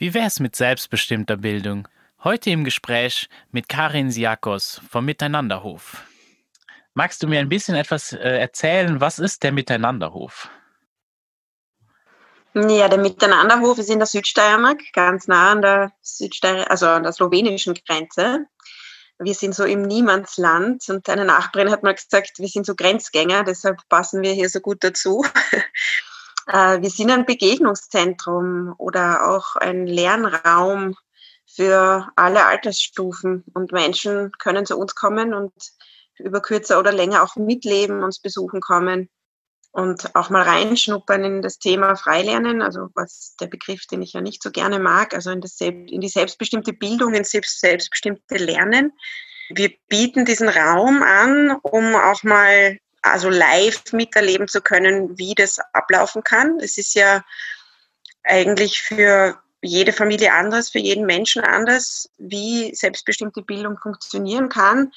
Wie wär's mit selbstbestimmter Bildung? Heute im Gespräch mit Karin Siakos vom Miteinanderhof. Magst du mir ein bisschen etwas äh, erzählen? Was ist der Miteinanderhof? Ja, der Miteinanderhof ist in der Südsteiermark, ganz nah an der Südsteier, also an der slowenischen Grenze. Wir sind so im Niemandsland und eine Nachbarin hat mal gesagt, wir sind so Grenzgänger, deshalb passen wir hier so gut dazu. Äh, wir sind ein Begegnungszentrum oder auch ein Lernraum für alle Altersstufen und Menschen können zu uns kommen und über kürzer oder länger auch mitleben, uns besuchen kommen und auch mal reinschnuppern in das Thema Freilernen, also was der Begriff, den ich ja nicht so gerne mag, also in, das, in die selbstbestimmte Bildung, in selbst, selbstbestimmte Lernen. Wir bieten diesen Raum an, um auch mal also live miterleben zu können, wie das ablaufen kann. Es ist ja eigentlich für jede Familie anders, für jeden Menschen anders, wie selbstbestimmte Bildung funktionieren kann.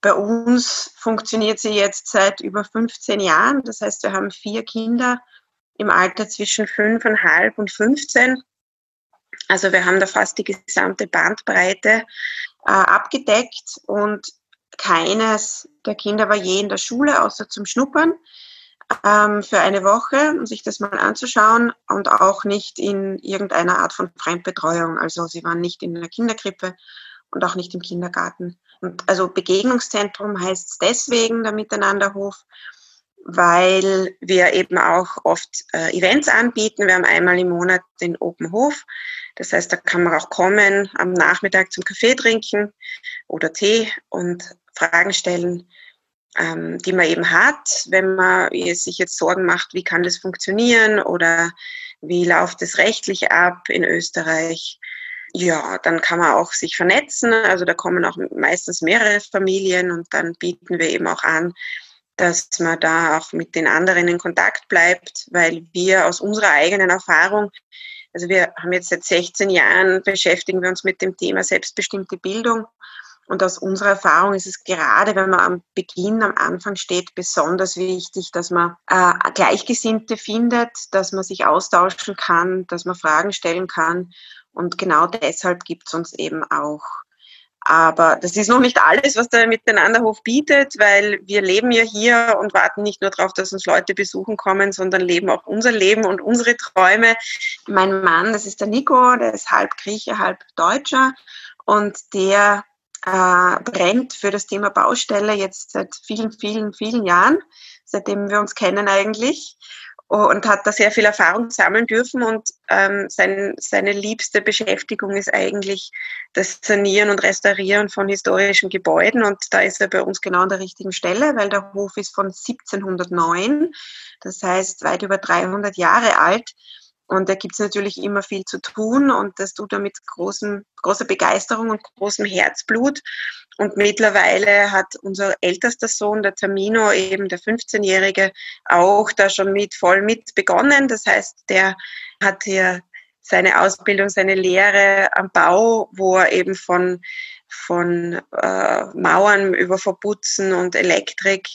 Bei uns funktioniert sie jetzt seit über 15 Jahren. Das heißt, wir haben vier Kinder im Alter zwischen fünfeinhalb und 15. Also wir haben da fast die gesamte Bandbreite äh, abgedeckt und keines der Kinder war je in der Schule, außer zum Schnuppern ähm, für eine Woche, um sich das mal anzuschauen und auch nicht in irgendeiner Art von Fremdbetreuung. Also sie waren nicht in der Kinderkrippe und auch nicht im Kindergarten. Und also Begegnungszentrum heißt es deswegen der Miteinanderhof, weil wir eben auch oft äh, Events anbieten. Wir haben einmal im Monat den Open Hof. Das heißt, da kann man auch kommen am Nachmittag zum Kaffee trinken oder Tee und Fragen stellen, ähm, die man eben hat, wenn man sich jetzt Sorgen macht, wie kann das funktionieren oder wie läuft es rechtlich ab in Österreich. Ja, dann kann man auch sich vernetzen. Also da kommen auch meistens mehrere Familien und dann bieten wir eben auch an, dass man da auch mit den anderen in Kontakt bleibt, weil wir aus unserer eigenen Erfahrung, also wir haben jetzt seit 16 Jahren beschäftigen wir uns mit dem Thema selbstbestimmte Bildung und aus unserer Erfahrung ist es gerade, wenn man am Beginn, am Anfang steht, besonders wichtig, dass man äh, Gleichgesinnte findet, dass man sich austauschen kann, dass man Fragen stellen kann. Und genau deshalb gibt es uns eben auch. Aber das ist noch nicht alles, was der Miteinanderhof bietet, weil wir leben ja hier und warten nicht nur darauf, dass uns Leute besuchen kommen, sondern leben auch unser Leben und unsere Träume. Mein Mann, das ist der Nico, der ist halb Grieche, halb Deutscher und der äh, brennt für das Thema Baustelle jetzt seit vielen, vielen, vielen Jahren, seitdem wir uns kennen eigentlich und hat da sehr viel Erfahrung sammeln dürfen und ähm, sein, seine liebste Beschäftigung ist eigentlich das Sanieren und Restaurieren von historischen Gebäuden und da ist er bei uns genau an der richtigen Stelle, weil der Hof ist von 1709, das heißt weit über 300 Jahre alt und da gibt es natürlich immer viel zu tun und das tut er mit großem, großer Begeisterung und großem Herzblut. Und mittlerweile hat unser ältester Sohn, der Tamino, eben der 15-Jährige, auch da schon mit voll mit begonnen. Das heißt, der hat hier seine Ausbildung, seine Lehre am Bau, wo er eben von, von äh, Mauern über Verputzen und Elektrik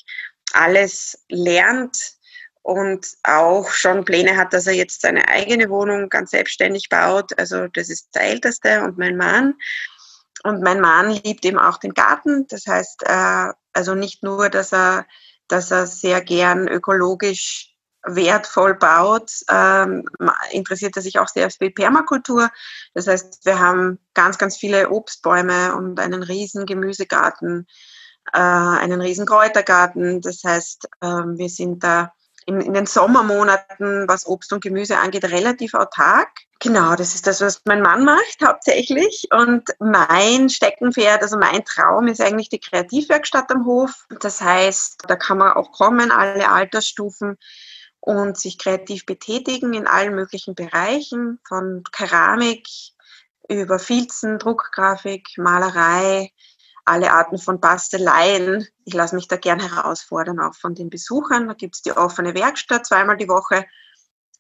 alles lernt und auch schon Pläne hat, dass er jetzt seine eigene Wohnung ganz selbstständig baut. Also das ist der Älteste und mein Mann. Und mein Mann liebt eben auch den Garten. Das heißt, äh, also nicht nur, dass er, dass er sehr gern ökologisch wertvoll baut, ähm, interessiert er sich auch sehr für Permakultur. Das heißt, wir haben ganz, ganz viele Obstbäume und einen riesen Gemüsegarten, äh, einen riesen Kräutergarten. Das heißt, ähm, wir sind da in, in den Sommermonaten, was Obst und Gemüse angeht, relativ autark. Genau, das ist das, was mein Mann macht hauptsächlich. Und mein Steckenpferd, also mein Traum ist eigentlich die Kreativwerkstatt am Hof. Das heißt, da kann man auch kommen, alle Altersstufen und sich kreativ betätigen in allen möglichen Bereichen, von Keramik über Filzen, Druckgrafik, Malerei, alle Arten von Basteleien. Ich lasse mich da gern herausfordern, auch von den Besuchern. Da gibt es die offene Werkstatt zweimal die Woche,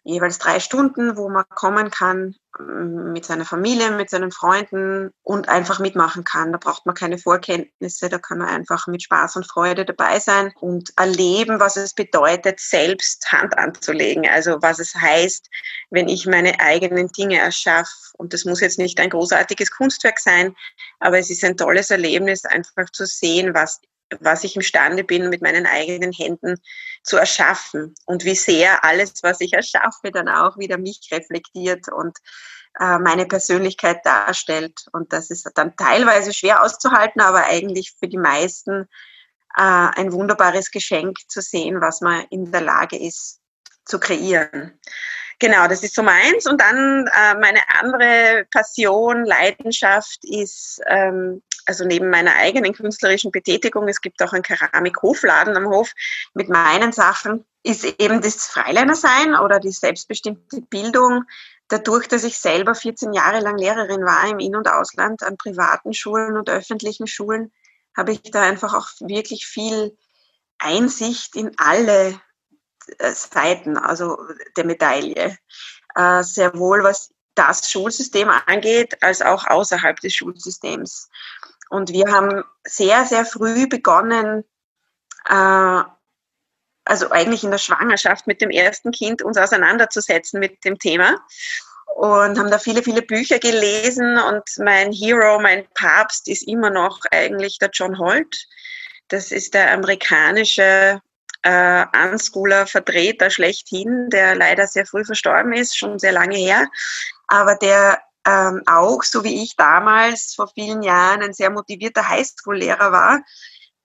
jeweils drei Stunden, wo man kommen kann mm, mit seiner Familie, mit seinen Freunden und einfach mitmachen kann. Da braucht man keine Vorkenntnisse, da kann man einfach mit Spaß und Freude dabei sein und erleben, was es bedeutet, selbst Hand anzulegen. Also was es heißt, wenn ich meine eigenen Dinge erschaffe. Und das muss jetzt nicht ein großartiges Kunstwerk sein, aber es ist ein tolles Erlebnis, einfach zu sehen, was was ich imstande bin, mit meinen eigenen Händen zu erschaffen und wie sehr alles, was ich erschaffe, dann auch wieder mich reflektiert und äh, meine Persönlichkeit darstellt. Und das ist dann teilweise schwer auszuhalten, aber eigentlich für die meisten äh, ein wunderbares Geschenk zu sehen, was man in der Lage ist zu kreieren. Genau, das ist so meins. Und dann äh, meine andere Passion, Leidenschaft ist ähm, also neben meiner eigenen künstlerischen Betätigung, es gibt auch einen Keramikhofladen am Hof mit meinen Sachen, ist eben das Freilerner-Sein oder die selbstbestimmte Bildung. Dadurch, dass ich selber 14 Jahre lang Lehrerin war im In- und Ausland an privaten Schulen und öffentlichen Schulen, habe ich da einfach auch wirklich viel Einsicht in alle Seiten, also der Medaille. Äh, sehr wohl, was das Schulsystem angeht, als auch außerhalb des Schulsystems. Und wir haben sehr, sehr früh begonnen, äh, also eigentlich in der Schwangerschaft mit dem ersten Kind uns auseinanderzusetzen mit dem Thema und haben da viele, viele Bücher gelesen und mein Hero, mein Papst ist immer noch eigentlich der John Holt. Das ist der amerikanische äh, Unschooler Vertreter schlechthin, der leider sehr früh verstorben ist, schon sehr lange her, aber der ähm, auch, so wie ich damals vor vielen Jahren, ein sehr motivierter Highschool-Lehrer war,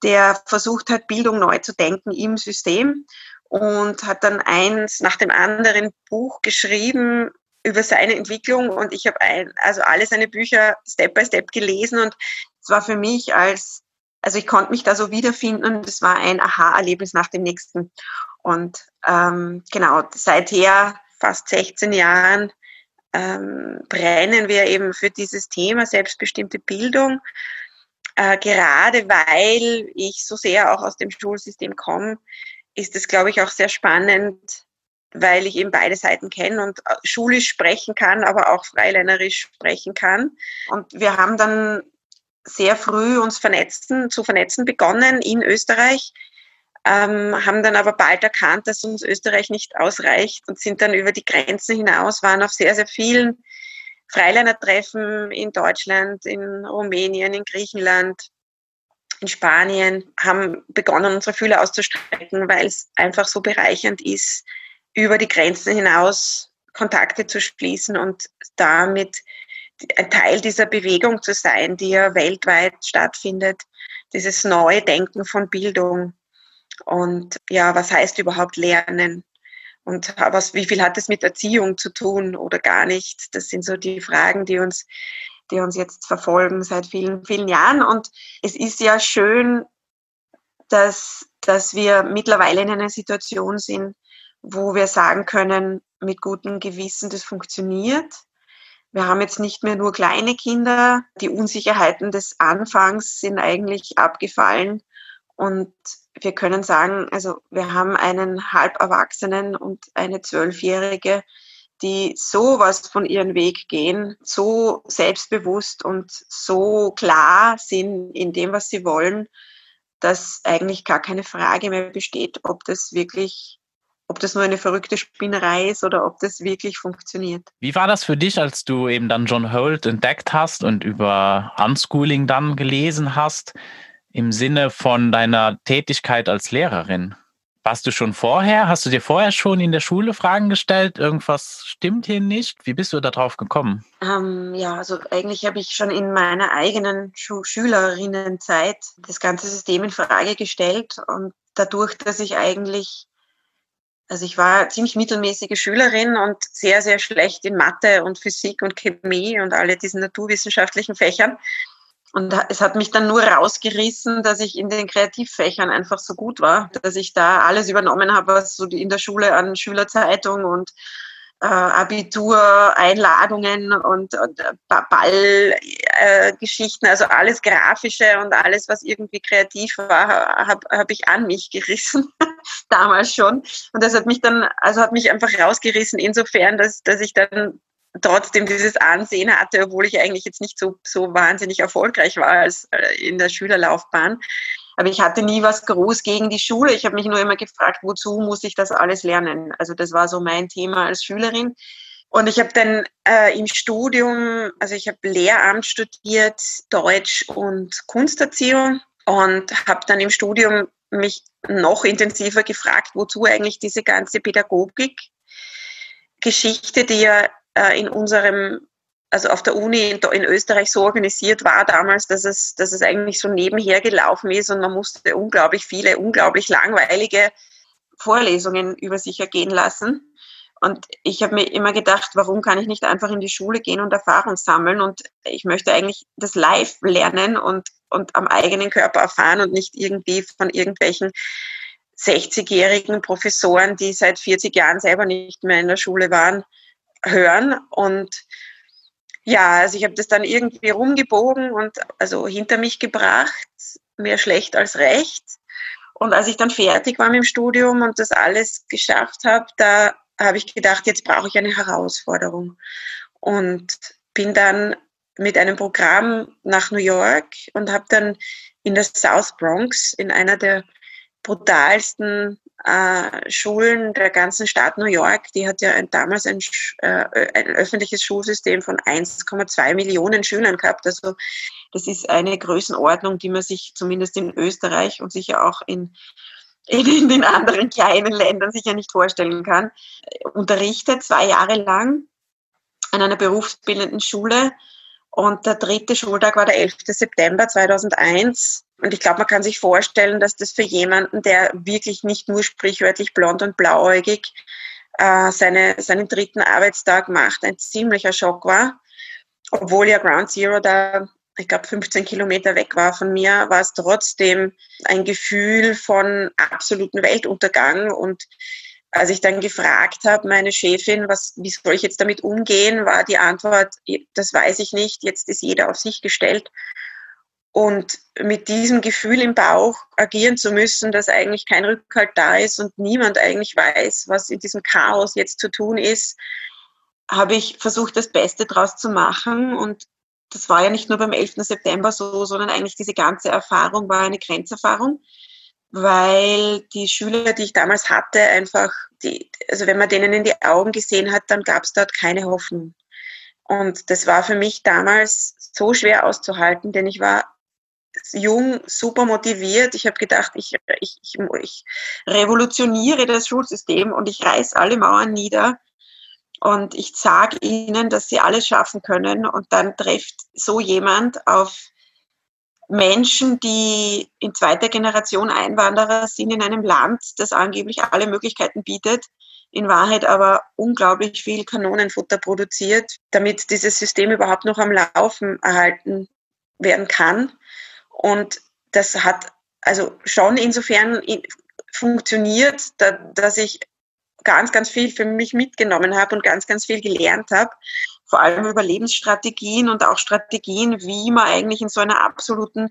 der versucht hat, Bildung neu zu denken im System und hat dann eins nach dem anderen Buch geschrieben über seine Entwicklung und ich habe also alle seine Bücher Step by Step gelesen und es war für mich als, also ich konnte mich da so wiederfinden und es war ein Aha-Erlebnis nach dem nächsten. Und ähm, genau, seither fast 16 Jahren ähm, brennen wir eben für dieses Thema selbstbestimmte Bildung. Äh, gerade weil ich so sehr auch aus dem Schulsystem komme, ist es, glaube ich, auch sehr spannend, weil ich eben beide Seiten kenne und äh, schulisch sprechen kann, aber auch freileinerisch sprechen kann. Und wir haben dann sehr früh uns vernetzen, zu vernetzen begonnen in Österreich ähm, haben dann aber bald erkannt, dass uns Österreich nicht ausreicht und sind dann über die Grenzen hinaus, waren auf sehr, sehr vielen Freiliner-Treffen in Deutschland, in Rumänien, in Griechenland, in Spanien, haben begonnen, unsere Fühler auszustrecken, weil es einfach so bereichernd ist, über die Grenzen hinaus Kontakte zu schließen und damit ein Teil dieser Bewegung zu sein, die ja weltweit stattfindet, dieses neue Denken von Bildung. Und ja, was heißt überhaupt Lernen? Und was, wie viel hat es mit Erziehung zu tun oder gar nicht? Das sind so die Fragen, die uns, die uns jetzt verfolgen seit vielen, vielen Jahren. Und es ist ja schön, dass, dass wir mittlerweile in einer Situation sind, wo wir sagen können, mit gutem Gewissen, das funktioniert. Wir haben jetzt nicht mehr nur kleine Kinder. Die Unsicherheiten des Anfangs sind eigentlich abgefallen. Und wir können sagen, also wir haben einen Halberwachsenen und eine Zwölfjährige, die sowas von ihren Weg gehen, so selbstbewusst und so klar sind in dem, was sie wollen, dass eigentlich gar keine Frage mehr besteht, ob das wirklich, ob das nur eine verrückte Spinnerei ist oder ob das wirklich funktioniert. Wie war das für dich, als du eben dann John Holt entdeckt hast und über Unschooling dann gelesen hast? im Sinne von deiner Tätigkeit als Lehrerin? Warst du schon vorher? Hast du dir vorher schon in der Schule Fragen gestellt? Irgendwas stimmt hier nicht? Wie bist du darauf gekommen? Ähm, ja, also eigentlich habe ich schon in meiner eigenen Schu Schülerinnenzeit das ganze System in Frage gestellt und dadurch, dass ich eigentlich, also ich war ziemlich mittelmäßige Schülerin und sehr, sehr schlecht in Mathe und Physik und Chemie und alle diesen naturwissenschaftlichen Fächern, und es hat mich dann nur rausgerissen, dass ich in den Kreativfächern einfach so gut war, dass ich da alles übernommen habe, was so in der Schule an Schülerzeitung und Abitur, Einladungen und, und äh, Ball, Comic-Geschichten, äh, also alles Grafische und alles, was irgendwie kreativ war, habe hab ich an mich gerissen, damals schon. Und das hat mich dann, also hat mich einfach rausgerissen, insofern, dass, dass ich dann trotzdem dieses Ansehen hatte, obwohl ich eigentlich jetzt nicht so, so wahnsinnig erfolgreich war als äh, in der Schülerlaufbahn. Aber ich hatte nie was groß gegen die Schule. Ich habe mich nur immer gefragt, wozu muss ich das alles lernen? Also das war so mein Thema als Schülerin. Und ich habe dann äh, im Studium, also ich habe Lehramt studiert, Deutsch und Kunsterziehung und habe dann im Studium mich noch intensiver gefragt, wozu eigentlich diese ganze Pädagogik Geschichte, die ja äh, in unserem, also auf der Uni in, in, Österreich so organisiert war damals, dass es, dass es eigentlich so nebenher gelaufen ist und man musste unglaublich viele, unglaublich langweilige Vorlesungen über sich ergehen lassen. Und ich habe mir immer gedacht, warum kann ich nicht einfach in die Schule gehen und Erfahrung sammeln? Und ich möchte eigentlich das live lernen und, und am eigenen Körper erfahren und nicht irgendwie von irgendwelchen 60-jährigen Professoren, die seit 40 Jahren selber nicht mehr in der Schule waren, hören. Und ja, also ich habe das dann irgendwie rumgebogen und also hinter mich gebracht, mehr schlecht als recht. Und als ich dann fertig war mit dem Studium und das alles geschafft habe, da habe ich gedacht, jetzt brauche ich eine Herausforderung. Und bin dann mit einem Programm nach New York und habe dann in der South Bronx in einer der brutalsten äh, Schulen der ganzen Stadt New York, die hat ja ein, damals ein, äh, ein öffentliches Schulsystem von 1,2 Millionen Schülern gehabt. Also das ist eine Größenordnung, die man sich zumindest in Österreich und sicher auch in in den anderen kleinen Ländern sicher nicht vorstellen kann, unterrichtet zwei Jahre lang an einer berufsbildenden Schule. Und der dritte Schultag war der 11. September 2001. Und ich glaube, man kann sich vorstellen, dass das für jemanden, der wirklich nicht nur sprichwörtlich blond und blauäugig äh, seine, seinen dritten Arbeitstag macht, ein ziemlicher Schock war. Obwohl ja Ground Zero da ich glaube, 15 Kilometer weg war von mir, war es trotzdem ein Gefühl von absoluten Weltuntergang. Und als ich dann gefragt habe, meine Chefin, was, wie soll ich jetzt damit umgehen, war die Antwort, das weiß ich nicht, jetzt ist jeder auf sich gestellt. Und mit diesem Gefühl im Bauch agieren zu müssen, dass eigentlich kein Rückhalt da ist und niemand eigentlich weiß, was in diesem Chaos jetzt zu tun ist, habe ich versucht, das Beste draus zu machen und das war ja nicht nur beim 11. September so, sondern eigentlich diese ganze Erfahrung war eine Grenzerfahrung, weil die Schüler, die ich damals hatte, einfach, die, also wenn man denen in die Augen gesehen hat, dann gab es dort keine Hoffnung. Und das war für mich damals so schwer auszuhalten, denn ich war jung, super motiviert. Ich habe gedacht, ich, ich, ich, ich revolutioniere das Schulsystem und ich reiß alle Mauern nieder. Und ich sage ihnen, dass sie alles schaffen können. Und dann trifft so jemand auf Menschen, die in zweiter Generation Einwanderer sind in einem Land, das angeblich alle Möglichkeiten bietet, in Wahrheit aber unglaublich viel Kanonenfutter produziert, damit dieses System überhaupt noch am Laufen erhalten werden kann. Und das hat also schon insofern funktioniert, dass ich ganz, ganz viel für mich mitgenommen habe und ganz, ganz viel gelernt habe. Vor allem über Lebensstrategien und auch Strategien, wie man eigentlich in so einer absoluten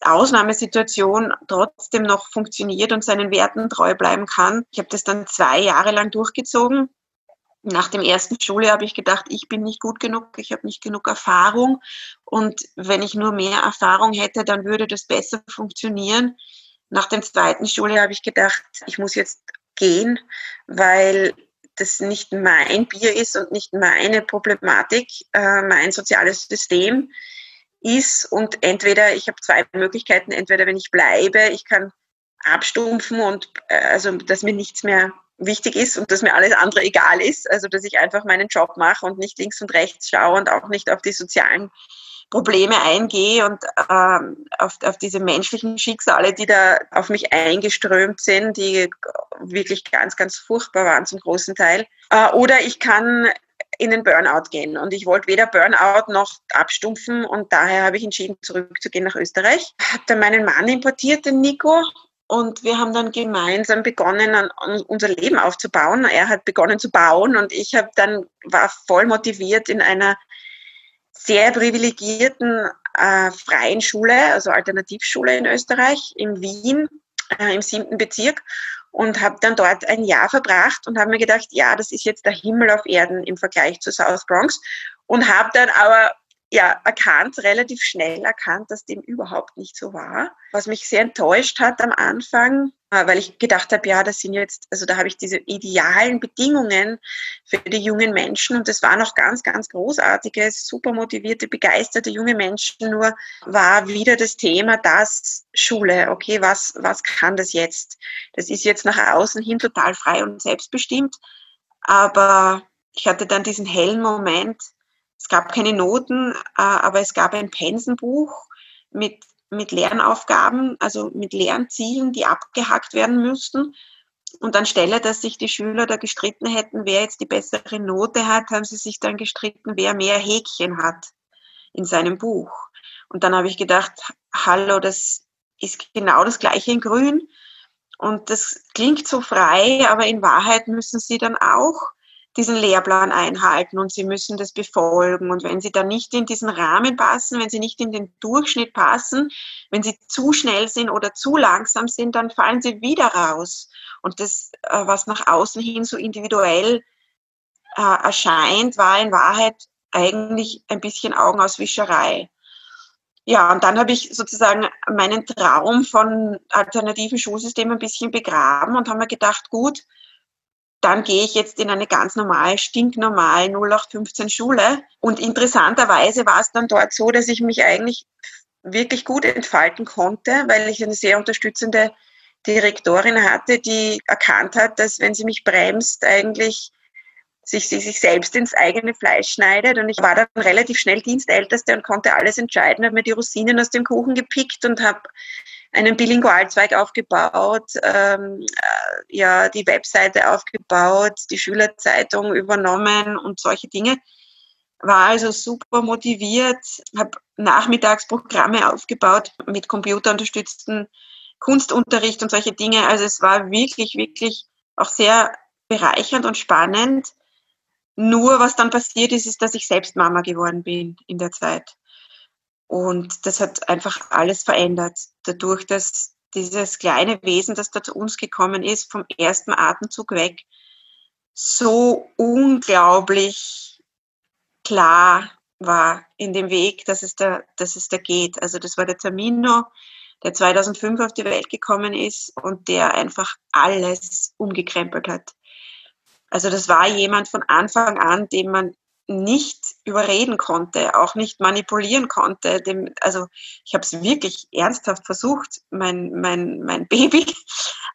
Ausnahmesituation trotzdem noch funktioniert und seinen Werten treu bleiben kann. Ich habe das dann zwei Jahre lang durchgezogen. Nach dem ersten Schuljahr habe ich gedacht, ich bin nicht gut genug, ich habe nicht genug Erfahrung und wenn ich nur mehr Erfahrung hätte, dann würde das besser funktionieren. Nach dem zweiten Schuljahr habe ich gedacht, ich muss jetzt gehen, weil das nicht mein Bier ist und nicht meine Problematik, äh, mein soziales System ist. Und entweder, ich habe zwei Möglichkeiten, entweder wenn ich bleibe, ich kann abstumpfen und äh, also dass mir nichts mehr wichtig ist und dass mir alles andere egal ist, also dass ich einfach meinen Job mache und nicht links und rechts schaue und auch nicht auf die sozialen Probleme eingehe und ähm, auf, auf diese menschlichen Schicksale, die da auf mich eingeströmt sind, die wirklich ganz, ganz furchtbar waren zum großen Teil. Äh, oder ich kann in den Burnout gehen. Und ich wollte weder Burnout noch abstumpfen und daher habe ich entschieden, zurückzugehen nach Österreich. Habe dann meinen Mann importiert, den Nico, und wir haben dann gemeinsam begonnen, unser Leben aufzubauen. Er hat begonnen zu bauen und ich habe dann war voll motiviert in einer sehr privilegierten äh, freien Schule, also Alternativschule in Österreich, in Wien, äh, im siebten Bezirk und habe dann dort ein Jahr verbracht und habe mir gedacht, ja, das ist jetzt der Himmel auf Erden im Vergleich zu South Bronx und habe dann aber ja, erkannt, relativ schnell erkannt, dass dem überhaupt nicht so war. Was mich sehr enttäuscht hat am Anfang, äh, weil ich gedacht habe, ja, das sind jetzt, also da habe ich diese idealen Bedingungen für die jungen Menschen und das waren auch ganz, ganz großartige, super motivierte, begeisterte junge Menschen. Nur war wieder das Thema, das Schule, okay, was, was kann das jetzt? Das ist jetzt nach außen hin total frei und selbstbestimmt, aber ich hatte dann diesen hellen Moment, es gab keine Noten, äh, aber es gab ein Pensenbuch mit, mit Lernaufgaben, also mit Lernzielen, die abgehackt werden müssten. Und anstelle, dass sich die Schüler da gestritten hätten, wer jetzt die bessere Note hat, haben sie sich dann gestritten, wer mehr Häkchen hat in seinem Buch. Und dann habe ich gedacht, hallo, das ist genau das gleiche in Grün. Und das klingt so frei, aber in Wahrheit müssen sie dann auch diesen Lehrplan einhalten und sie müssen das befolgen. Und wenn sie dann nicht in diesen Rahmen passen, wenn sie nicht in den Durchschnitt passen, wenn sie zu schnell sind oder zu langsam sind, dann fallen sie wieder raus. Und das, äh, was nach außen hin so individuell äh, erscheint, war in Wahrheit eigentlich ein bisschen Augenauswischerei. Ja, und dann habe ich sozusagen meinen Traum von alternativen Schulsystemen ein bisschen begraben und habe mir gedacht, gut, dann gehe ich jetzt in eine ganz normale, stinknormale 0815 Schule. Und interessanterweise war es dann dort so, dass ich mich eigentlich wirklich gut entfalten konnte, weil ich eine sehr unterstützende Direktorin hatte, die erkannt hat, dass wenn sie mich bremst, eigentlich sich, sie sich selbst ins eigene Fleisch schneidet. Und ich war dann relativ schnell Dienstälteste und konnte alles entscheiden, habe mir die Rosinen aus dem Kuchen gepickt und habe einen Bilingualzweig aufgebaut, ähm, äh, ja, die Webseite aufgebaut, die Schülerzeitung übernommen und solche Dinge. War also super motiviert, habe Nachmittagsprogramme aufgebaut mit computerunterstützten Kunstunterricht und solche Dinge. Also es war wirklich, wirklich auch sehr bereichernd und spannend. Nur was dann passiert ist, ist, dass ich selbst Mama geworden bin in der Zeit. Und das hat einfach alles verändert. Dadurch, dass dieses kleine Wesen, das da zu uns gekommen ist, vom ersten Atemzug weg, so unglaublich klar war in dem Weg, dass es da, dass es da geht. Also das war der Termino, der 2005 auf die Welt gekommen ist und der einfach alles umgekrempelt hat. Also das war jemand von Anfang an, dem man nicht überreden konnte, auch nicht manipulieren konnte. Dem, also ich habe es wirklich ernsthaft versucht, mein, mein, mein Baby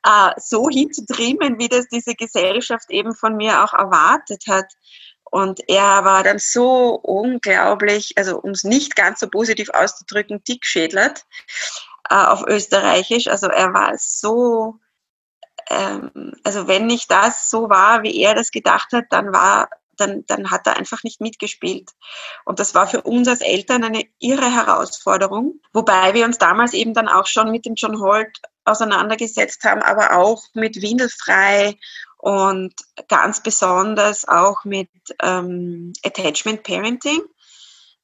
äh, so hinzutrimmen, wie das diese Gesellschaft eben von mir auch erwartet hat. Und er war dann so unglaublich, also um es nicht ganz so positiv auszudrücken, dickschädlert äh, auf Österreichisch. Also er war so, ähm, also wenn nicht das so war, wie er das gedacht hat, dann war dann, dann hat er einfach nicht mitgespielt. Und das war für uns als Eltern eine irre Herausforderung, wobei wir uns damals eben dann auch schon mit dem John Holt auseinandergesetzt haben, aber auch mit Windelfrei und ganz besonders auch mit ähm, Attachment Parenting.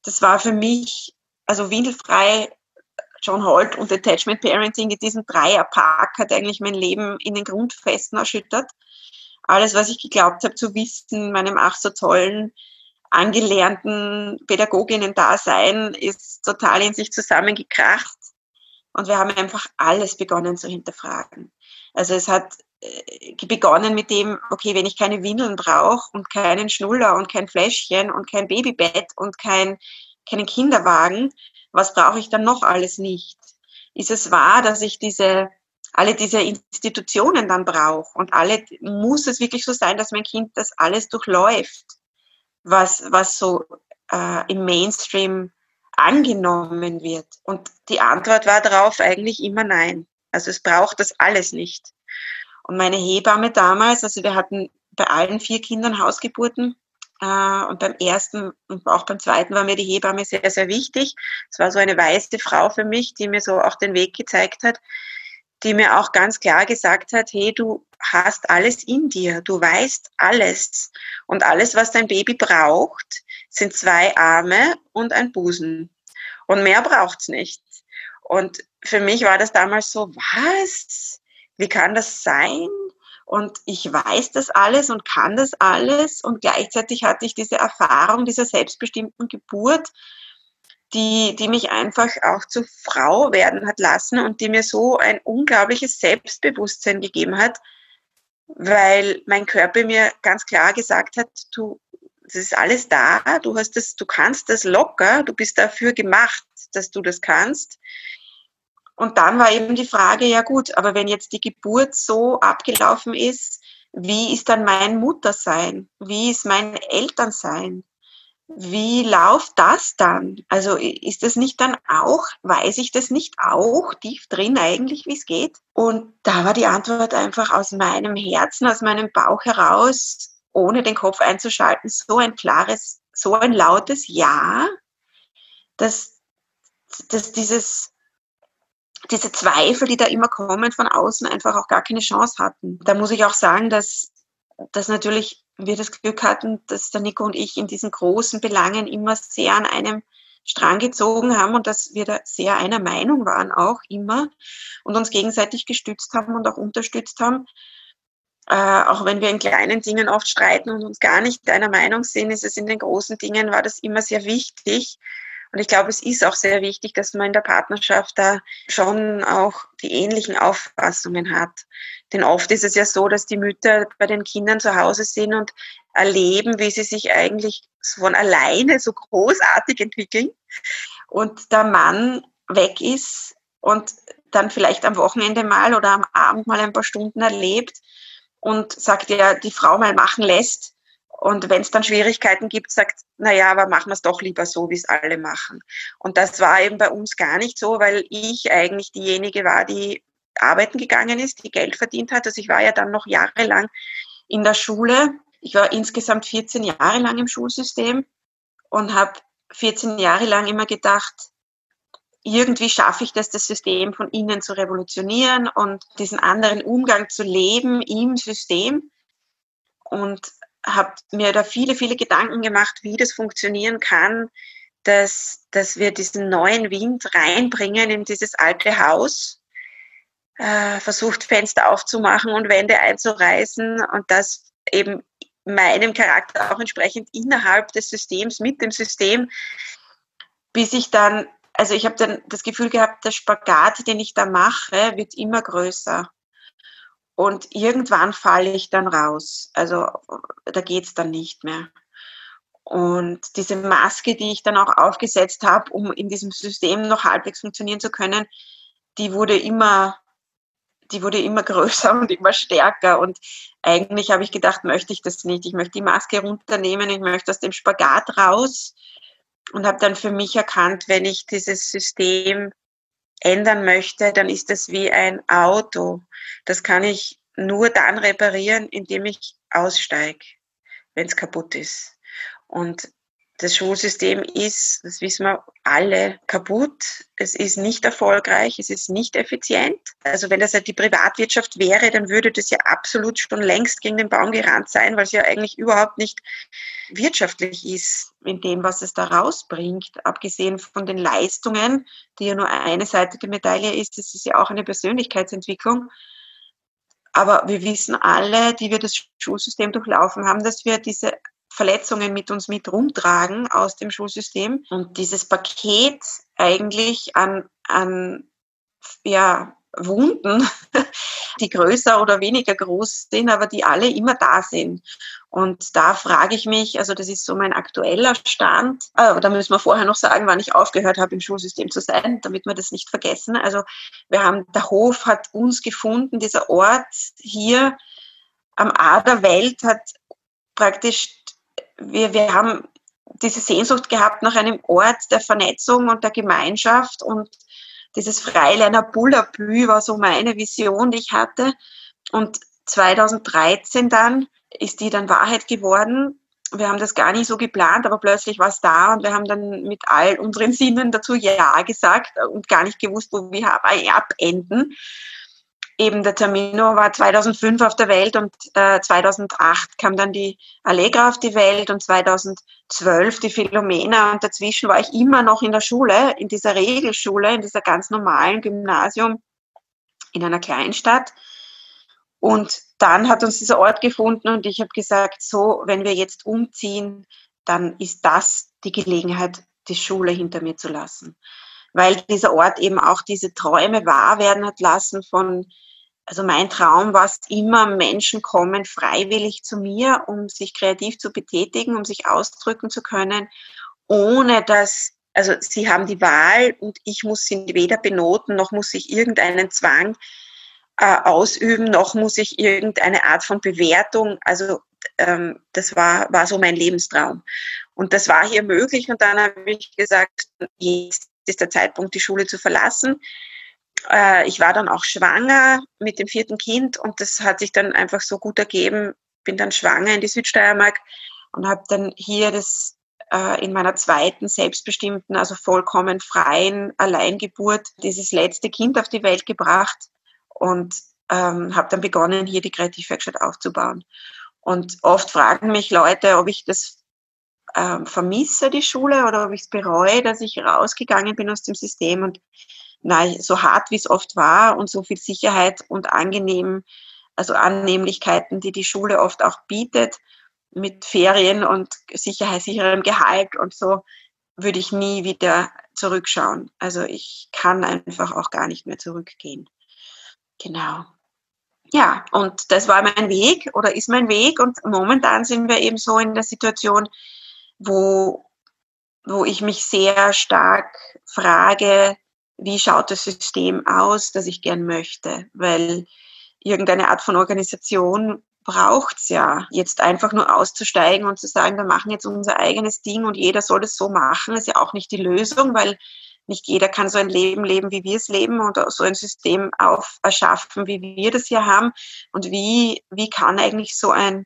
Das war für mich, also Windelfrei, John Holt und Attachment Parenting, in diesem Dreierpark hat eigentlich mein Leben in den Grundfesten erschüttert alles, was ich geglaubt habe zu wissen, meinem ach so tollen, angelernten Pädagoginnen-Dasein, ist total in sich zusammengekracht. Und wir haben einfach alles begonnen zu hinterfragen. Also es hat äh, begonnen mit dem, okay, wenn ich keine Windeln brauche und keinen Schnuller und kein Fläschchen und kein Babybett und kein, keinen Kinderwagen, was brauche ich dann noch alles nicht? Ist es wahr, dass ich diese alle diese Institutionen dann brauche und alle muss es wirklich so sein, dass mein Kind das alles durchläuft, was, was so äh, im Mainstream angenommen wird. Und die Antwort war darauf eigentlich immer nein. Also es braucht das alles nicht. Und meine Hebamme damals, also wir hatten bei allen vier Kindern Hausgeburten, äh, und beim ersten und auch beim zweiten war mir die Hebamme sehr, sehr wichtig. Es war so eine weiße Frau für mich, die mir so auch den Weg gezeigt hat die mir auch ganz klar gesagt hat, hey, du hast alles in dir, du weißt alles. Und alles, was dein Baby braucht, sind zwei Arme und ein Busen. Und mehr braucht's nicht. Und für mich war das damals so, was? Wie kann das sein? Und ich weiß das alles und kann das alles. Und gleichzeitig hatte ich diese Erfahrung dieser selbstbestimmten Geburt, die, die mich einfach auch zur Frau werden hat lassen und die mir so ein unglaubliches Selbstbewusstsein gegeben hat, weil mein Körper mir ganz klar gesagt hat, du, das ist alles da, du hast das, du kannst das locker, du bist dafür gemacht, dass du das kannst. Und dann war eben die Frage, ja gut, aber wenn jetzt die Geburt so abgelaufen ist, wie ist dann mein Muttersein? Wie ist mein Elternsein? Wie läuft das dann? Also ist das nicht dann auch, weiß ich das nicht auch tief drin eigentlich, wie es geht? Und da war die Antwort einfach aus meinem Herzen, aus meinem Bauch heraus, ohne den Kopf einzuschalten, so ein klares, so ein lautes Ja, dass, dass dieses, diese Zweifel, die da immer kommen von außen, einfach auch gar keine Chance hatten. Da muss ich auch sagen, dass, dass natürlich wir das Glück hatten, dass der Nico und ich in diesen großen Belangen immer sehr an einem Strang gezogen haben und dass wir da sehr einer Meinung waren, auch immer, und uns gegenseitig gestützt haben und auch unterstützt haben. Äh, auch wenn wir in kleinen Dingen oft streiten und uns gar nicht einer Meinung sind, ist es in den großen Dingen, war das immer sehr wichtig. Und ich glaube, es ist auch sehr wichtig, dass man in der Partnerschaft da schon auch die ähnlichen Auffassungen hat. Denn oft ist es ja so, dass die Mütter bei den Kindern zu Hause sind und erleben, wie sie sich eigentlich von alleine so großartig entwickeln und der Mann weg ist und dann vielleicht am Wochenende mal oder am Abend mal ein paar Stunden erlebt und sagt ja, die Frau mal machen lässt und wenn es dann Schwierigkeiten gibt, sagt, na ja, aber machen wir es doch lieber so, wie es alle machen. Und das war eben bei uns gar nicht so, weil ich eigentlich diejenige war, die arbeiten gegangen ist, die Geld verdient hat. Also ich war ja dann noch jahrelang in der Schule. Ich war insgesamt 14 Jahre lang im Schulsystem und habe 14 Jahre lang immer gedacht, irgendwie schaffe ich das, das System von innen zu revolutionieren und diesen anderen Umgang zu leben im System. Und habe mir da viele, viele Gedanken gemacht, wie das funktionieren kann, dass, dass wir diesen neuen Wind reinbringen in dieses alte Haus, äh, versucht Fenster aufzumachen und Wände einzureißen und das eben meinem Charakter auch entsprechend innerhalb des Systems, mit dem System, bis ich dann, also ich habe dann das Gefühl gehabt, der Spagat, den ich da mache, wird immer größer. Und irgendwann falle ich dann raus. Also da geht's dann nicht mehr. Und diese Maske, die ich dann auch aufgesetzt habe, um in diesem System noch halbwegs funktionieren zu können, die wurde immer, die wurde immer größer und immer stärker. Und eigentlich habe ich gedacht, möchte ich das nicht. Ich möchte die Maske runternehmen, ich möchte aus dem Spagat raus und habe dann für mich erkannt, wenn ich dieses System ändern möchte, dann ist das wie ein Auto. Das kann ich nur dann reparieren, indem ich aussteige, wenn es kaputt ist. Und das Schulsystem ist, das wissen wir alle, kaputt. Es ist nicht erfolgreich, es ist nicht effizient. Also wenn das ja die Privatwirtschaft wäre, dann würde das ja absolut schon längst gegen den Baum gerannt sein, weil es ja eigentlich überhaupt nicht wirtschaftlich ist in dem, was es da rausbringt. Abgesehen von den Leistungen, die ja nur eine Seite der Medaille ist, das ist ja auch eine Persönlichkeitsentwicklung. Aber wir wissen alle, die wir das Schulsystem durchlaufen haben, dass wir diese Verletzungen mit uns mit rumtragen aus dem Schulsystem und dieses Paket eigentlich an, an ja, Wunden, die größer oder weniger groß sind, aber die alle immer da sind. Und da frage ich mich, also das ist so mein aktueller Stand, aber da müssen wir vorher noch sagen, wann ich aufgehört habe, im Schulsystem zu sein, damit wir das nicht vergessen. Also wir haben, der Hof hat uns gefunden, dieser Ort hier am A der Welt hat praktisch, wir, wir haben diese Sehnsucht gehabt nach einem Ort der Vernetzung und der Gemeinschaft und dieses Freileiner Bullabü war so meine Vision, die ich hatte. Und 2013 dann ist die dann Wahrheit geworden. Wir haben das gar nicht so geplant, aber plötzlich war es da und wir haben dann mit all unseren Sinnen dazu Ja gesagt und gar nicht gewusst, wo wir abenden. Eben der Termino war 2005 auf der Welt und äh, 2008 kam dann die Allegra auf die Welt und 2012 die Philomena und dazwischen war ich immer noch in der Schule, in dieser Regelschule, in dieser ganz normalen Gymnasium in einer Kleinstadt. Und dann hat uns dieser Ort gefunden und ich habe gesagt, so, wenn wir jetzt umziehen, dann ist das die Gelegenheit, die Schule hinter mir zu lassen weil dieser Ort eben auch diese Träume wahr werden hat lassen von, also mein Traum war es immer, Menschen kommen freiwillig zu mir, um sich kreativ zu betätigen, um sich ausdrücken zu können, ohne dass, also sie haben die Wahl und ich muss sie weder benoten, noch muss ich irgendeinen Zwang äh, ausüben, noch muss ich irgendeine Art von Bewertung, also ähm, das war, war so mein Lebenstraum. Und das war hier möglich und dann habe ich gesagt, jetzt ist der Zeitpunkt, die Schule zu verlassen. Äh, ich war dann auch schwanger mit dem vierten Kind und das hat sich dann einfach so gut ergeben. Bin dann schwanger in die Südsteiermark und habe dann hier das äh, in meiner zweiten selbstbestimmten, also vollkommen freien Alleingeburt dieses letzte Kind auf die Welt gebracht und ähm, habe dann begonnen, hier die Kreativwerkstatt aufzubauen. Und oft fragen mich Leute, ob ich das ähm, vermisse die Schule oder ob ich es bereue, dass ich rausgegangen bin aus dem System und nein, so hart wie es oft war und so viel Sicherheit und angenehm, also Annehmlichkeiten, die die Schule oft auch bietet, mit Ferien und sicherheitssicherem Gehalt und so, würde ich nie wieder zurückschauen. Also ich kann einfach auch gar nicht mehr zurückgehen. Genau. Ja, und das war mein Weg oder ist mein Weg und momentan sind wir eben so in der Situation, wo, wo ich mich sehr stark frage, wie schaut das System aus, das ich gern möchte, weil irgendeine Art von Organisation braucht es ja. Jetzt einfach nur auszusteigen und zu sagen, wir machen jetzt unser eigenes Ding und jeder soll es so machen, ist ja auch nicht die Lösung, weil nicht jeder kann so ein Leben leben, wie wir es leben und so ein System auf erschaffen, wie wir das hier haben. Und wie, wie kann eigentlich so ein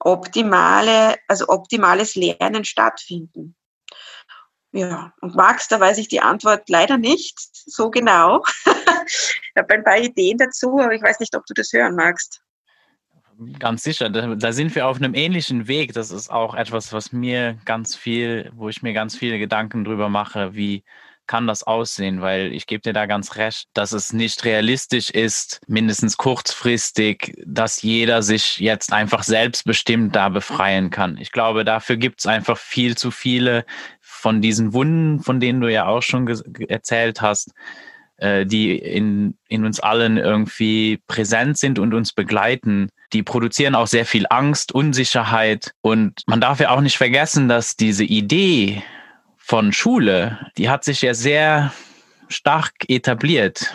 optimale, also optimales Lernen stattfinden? Ja, und Max, da weiß ich die Antwort leider nicht so genau. ich habe ein paar Ideen dazu, aber ich weiß nicht, ob du das hören magst. Ganz sicher, da, da, sind wir auf einem ähnlichen Weg. Das ist auch etwas, was mir ganz viel, wo ich mir ganz viele Gedanken drüber mache, wie kann das aussehen? Weil ich gebe dir da ganz recht, dass es nicht realistisch ist, mindestens kurzfristig, dass jeder sich jetzt einfach selbstbestimmt da befreien kann. Ich glaube, dafür gibt es einfach viel zu viele von diesen Wunden, von denen du ja auch schon erzählt hast, äh, die in, in uns allen irgendwie präsent sind und uns begleiten. Die produzieren auch sehr viel Angst, Unsicherheit. Und man darf ja auch nicht vergessen, dass diese Idee, von Schule, die hat sich ja sehr stark etabliert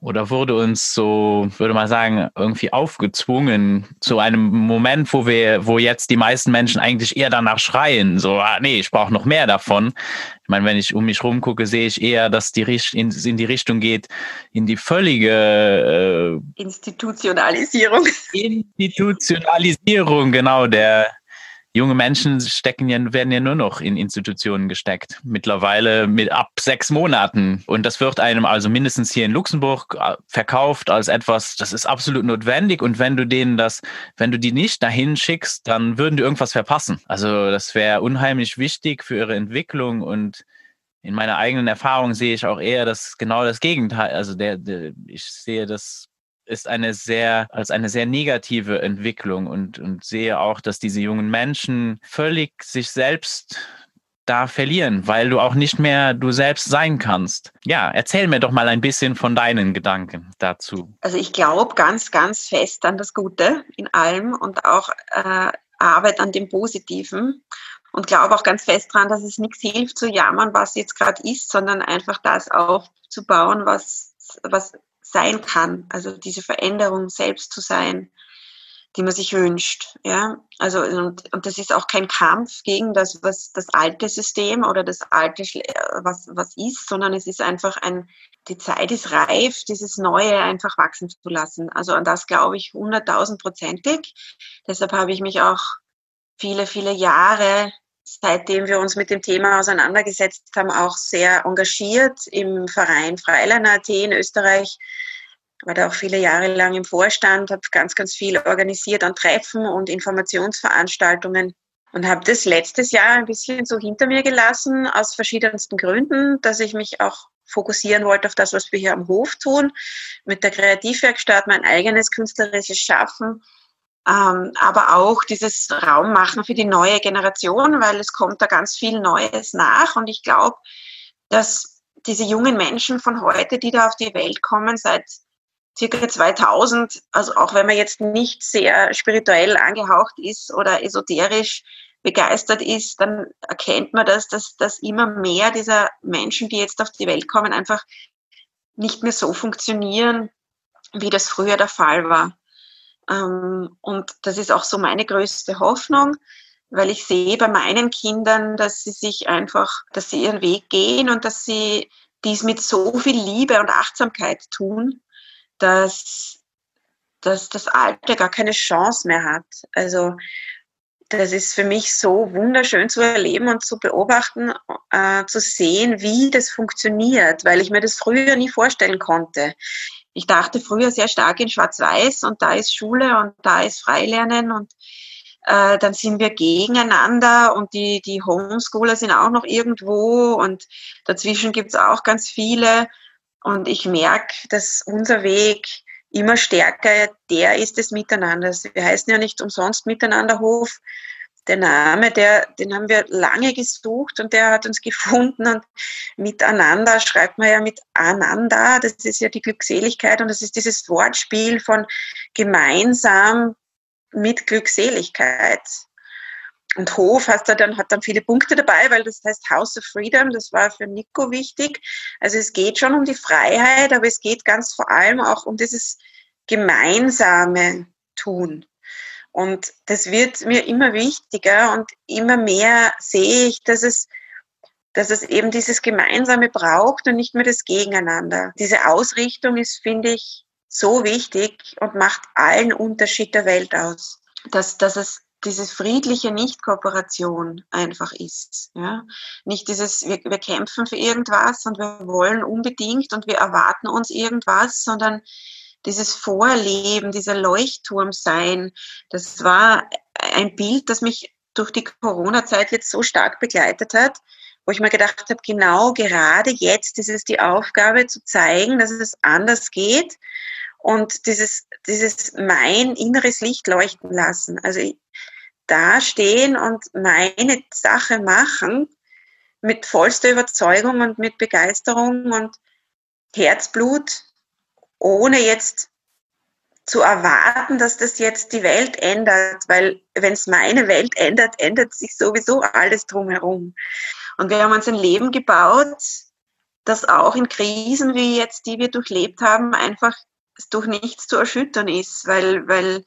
oder wurde uns so, würde man sagen, irgendwie aufgezwungen zu einem Moment, wo wir, wo jetzt die meisten Menschen eigentlich eher danach schreien, so, ah, nee, ich brauche noch mehr davon. Ich meine, wenn ich um mich rumgucke, sehe ich eher, dass die in, in die Richtung geht, in die völlige äh, Institutionalisierung. Institutionalisierung, genau, der junge Menschen stecken ja, werden ja nur noch in Institutionen gesteckt. Mittlerweile mit ab sechs Monaten. Und das wird einem also mindestens hier in Luxemburg äh, verkauft als etwas, das ist absolut notwendig. Und wenn du denen das, wenn du die nicht dahin schickst, dann würden die irgendwas verpassen. Also das wäre unheimlich wichtig für ihre Entwicklung und in meiner eigenen Erfahrung sehe ich auch eher das genau das Gegenteil. Also der, der ich sehe das ist eine sehr, als eine sehr negative Entwicklung und, und sehe auch, dass diese jungen Menschen völlig sich selbst da verlieren, weil du auch nicht mehr du selbst sein kannst. Ja, erzähl mir doch mal ein bisschen von deinen Gedanken dazu. Also ich glaube ganz, ganz fest an das Gute in allem und auch äh, Arbeit an dem Positiven und glaube auch ganz fest daran, dass es nichts hilft zu jammern, was jetzt gerade ist, sondern einfach das aufzubauen, was, was sein kann, also diese Veränderung selbst zu sein, die man sich wünscht. Ja, also und, und das ist auch kein Kampf gegen das, was das alte System oder das alte, was, was ist, sondern es ist einfach ein, die Zeit ist reif, dieses Neue einfach wachsen zu lassen. Also an das glaube ich hunderttausendprozentig. Deshalb habe ich mich auch viele, viele Jahre seitdem wir uns mit dem Thema auseinandergesetzt haben, auch sehr engagiert im Verein Freilerner AT in Österreich, war da auch viele Jahre lang im Vorstand, habe ganz, ganz viel organisiert an Treffen und Informationsveranstaltungen und habe das letztes Jahr ein bisschen so hinter mir gelassen, aus verschiedensten Gründen, dass ich mich auch fokussieren wollte auf das, was wir hier am Hof tun, mit der Kreativwerkstatt mein eigenes künstlerisches Schaffen, ähm, aber auch dieses Raum machen für die neue Generation, weil es kommt da ganz viel Neues nach und ich glaube, dass diese jungen Menschen von heute, die da auf die Welt kommen, seit circa 2000, also auch wenn man jetzt nicht sehr spirituell angehaucht ist oder esoterisch begeistert ist, dann erkennt man, dass, dass, dass immer mehr dieser Menschen, die jetzt auf die Welt kommen, einfach nicht mehr so funktionieren, wie das früher der Fall war. Ähm, und das ist auch so meine größte Hoffnung, weil ich sehe bei meinen Kindern, dass sie sich einfach, dass sie ihren Weg gehen und dass sie dies mit so viel Liebe und Achtsamkeit tun, dass, dass das Alte gar keine Chance mehr hat. Also das ist für mich so wunderschön zu erleben und zu beobachten, äh, zu sehen, wie das funktioniert, weil ich mir das früher nie vorstellen konnte. Ich dachte früher sehr stark in Schwarz-Weiß und da ist Schule und da ist Freilernen und äh, dann sind wir gegeneinander und die, die Homeschooler sind auch noch irgendwo und dazwischen gibt's auch ganz viele. Und ich merke, dass unser Weg immer stärker der ist des Miteinanders. Wir heißen ja nicht umsonst Miteinanderhof. Der Name, der, den haben wir lange gesucht und der hat uns gefunden. Und miteinander schreibt man ja mit Ananda. Das ist ja die Glückseligkeit und das ist dieses Wortspiel von gemeinsam mit Glückseligkeit. Und Hof hat dann, hat dann viele Punkte dabei, weil das heißt House of Freedom, das war für Nico wichtig. Also es geht schon um die Freiheit, aber es geht ganz vor allem auch um dieses gemeinsame Tun. Und das wird mir immer wichtiger und immer mehr sehe ich, dass es, dass es eben dieses Gemeinsame braucht und nicht mehr das Gegeneinander. Diese Ausrichtung ist, finde ich, so wichtig und macht allen Unterschied der Welt aus. Dass, dass es diese friedliche Nicht-Kooperation einfach ist. Ja? Nicht dieses, wir, wir kämpfen für irgendwas und wir wollen unbedingt und wir erwarten uns irgendwas, sondern dieses Vorleben, dieser Leuchtturm sein, das war ein Bild, das mich durch die Corona-Zeit jetzt so stark begleitet hat, wo ich mir gedacht habe, genau gerade jetzt ist es die Aufgabe zu zeigen, dass es anders geht und dieses, dieses mein inneres Licht leuchten lassen. Also da stehen und meine Sache machen mit vollster Überzeugung und mit Begeisterung und Herzblut, ohne jetzt zu erwarten, dass das jetzt die Welt ändert, weil wenn es meine Welt ändert, ändert sich sowieso alles drumherum. Und wir haben uns ein Leben gebaut, das auch in Krisen wie jetzt, die wir durchlebt haben, einfach durch nichts zu erschüttern ist, weil, weil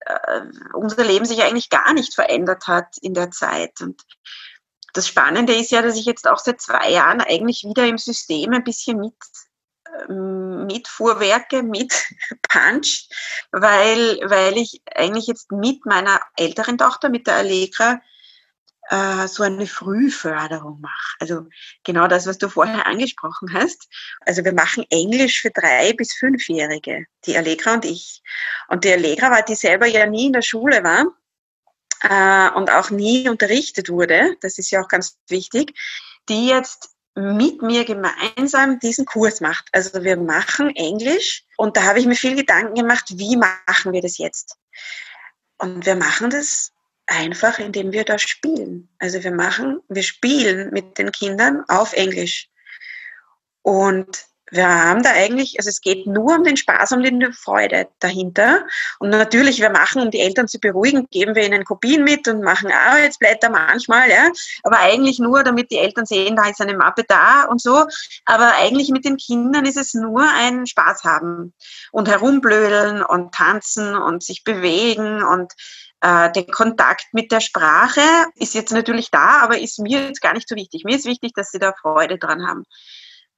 äh, unser Leben sich eigentlich gar nicht verändert hat in der Zeit. Und das Spannende ist ja, dass ich jetzt auch seit zwei Jahren eigentlich wieder im System ein bisschen mit mit Fuhrwerke, mit Punch, weil, weil ich eigentlich jetzt mit meiner älteren Tochter, mit der Allegra, äh, so eine Frühförderung mache. Also genau das, was du vorher angesprochen hast. Also wir machen Englisch für drei bis fünfjährige, die Allegra und ich. Und die Allegra war, die selber ja nie in der Schule war äh, und auch nie unterrichtet wurde, das ist ja auch ganz wichtig, die jetzt mit mir gemeinsam diesen Kurs macht. Also wir machen Englisch und da habe ich mir viel Gedanken gemacht, wie machen wir das jetzt? Und wir machen das einfach, indem wir da spielen. Also wir machen, wir spielen mit den Kindern auf Englisch. Und wir haben da eigentlich, also es geht nur um den Spaß, um die Freude dahinter. Und natürlich, wir machen, um die Eltern zu beruhigen, geben wir ihnen Kopien mit und machen Arbeitsblätter manchmal, ja. Aber eigentlich nur, damit die Eltern sehen, da ist eine Mappe da und so. Aber eigentlich mit den Kindern ist es nur ein Spaß haben und herumblödeln und tanzen und sich bewegen und äh, der Kontakt mit der Sprache ist jetzt natürlich da, aber ist mir jetzt gar nicht so wichtig. Mir ist wichtig, dass sie da Freude dran haben.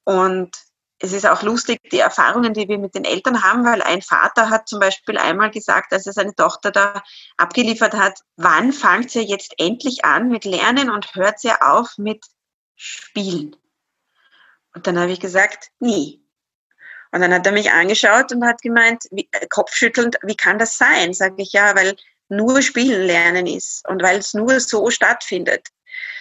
Und es ist auch lustig, die Erfahrungen, die wir mit den Eltern haben, weil ein Vater hat zum Beispiel einmal gesagt, als er seine Tochter da abgeliefert hat, wann fangt ihr jetzt endlich an mit Lernen und hört ihr auf mit Spielen? Und dann habe ich gesagt, nie. Und dann hat er mich angeschaut und hat gemeint, wie, äh, kopfschüttelnd, wie kann das sein? Sage ich, ja, weil nur Spielen lernen ist und weil es nur so stattfindet,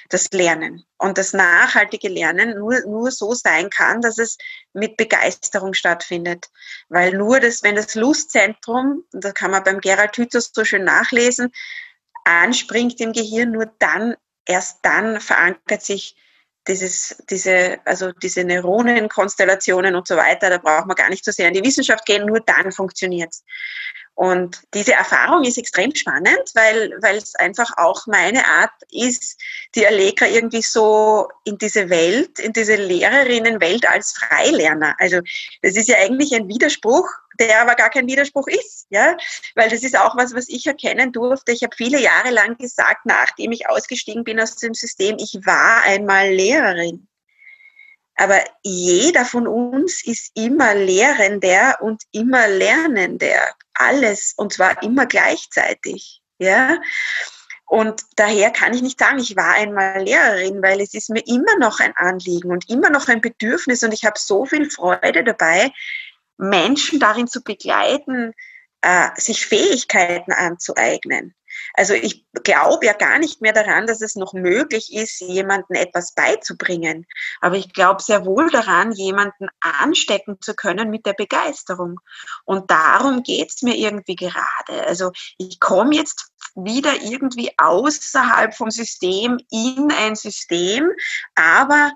das Lernen. Und das nachhaltige Lernen nur, nur so sein kann, dass es mit Begeisterung stattfindet. Weil nur das, wenn das Lustzentrum, da kann man beim Gerald Hüther so schön nachlesen, anspringt im Gehirn, nur dann, erst dann verankert sich dieses, diese, also diese Neuronenkonstellationen und so weiter, da braucht man gar nicht so sehr in die Wissenschaft gehen, nur dann funktioniert's. Und diese Erfahrung ist extrem spannend, weil, weil es einfach auch meine Art ist, die Allegra irgendwie so in diese Welt, in diese Lehrerinnenwelt als Freilerner. Also das ist ja eigentlich ein Widerspruch, der aber gar kein Widerspruch ist, ja, weil das ist auch was, was ich erkennen durfte. Ich habe viele Jahre lang gesagt, nachdem ich ausgestiegen bin aus dem System, ich war einmal Lehrerin. Aber jeder von uns ist immer Lehrender und immer Lernender. Alles. Und zwar immer gleichzeitig. Ja. Und daher kann ich nicht sagen, ich war einmal Lehrerin, weil es ist mir immer noch ein Anliegen und immer noch ein Bedürfnis und ich habe so viel Freude dabei, Menschen darin zu begleiten, äh, sich Fähigkeiten anzueignen. Also ich glaube ja gar nicht mehr daran, dass es noch möglich ist, jemandem etwas beizubringen. Aber ich glaube sehr wohl daran, jemanden anstecken zu können mit der Begeisterung. Und darum geht's mir irgendwie gerade. Also ich komme jetzt wieder irgendwie außerhalb vom System in ein System, aber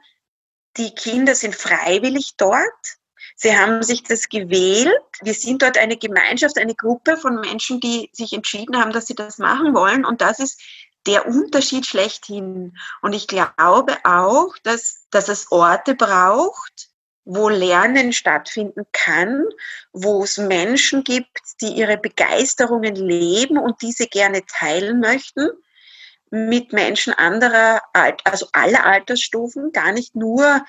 die Kinder sind freiwillig dort Sie haben sich das gewählt. Wir sind dort eine Gemeinschaft, eine Gruppe von Menschen, die sich entschieden haben, dass sie das machen wollen. Und das ist der Unterschied schlechthin. Und ich glaube auch, dass, dass es Orte braucht, wo Lernen stattfinden kann, wo es Menschen gibt, die ihre Begeisterungen leben und diese gerne teilen möchten mit Menschen anderer, also aller Altersstufen, gar nicht nur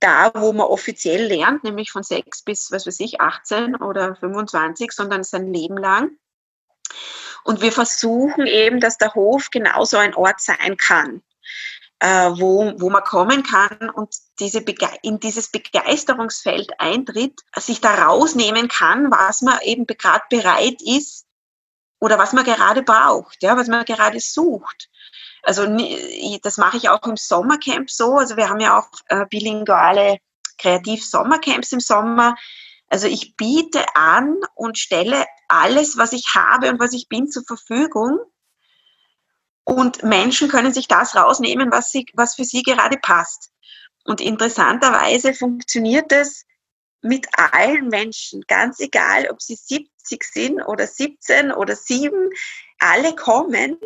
da, wo man offiziell lernt, nämlich von sechs bis, was weiß ich, 18 oder 25, sondern sein Leben lang. Und wir versuchen eben, dass der Hof genauso ein Ort sein kann, äh, wo, wo man kommen kann und diese in dieses Begeisterungsfeld eintritt, sich da rausnehmen kann, was man eben gerade bereit ist oder was man gerade braucht, ja, was man gerade sucht. Also das mache ich auch im Sommercamp so. Also wir haben ja auch äh, bilinguale Kreativ-Sommercamps im Sommer. Also ich biete an und stelle alles, was ich habe und was ich bin, zur Verfügung. Und Menschen können sich das rausnehmen, was, sie, was für sie gerade passt. Und interessanterweise funktioniert es mit allen Menschen, ganz egal, ob sie 70 sind oder 17 oder 7, alle kommen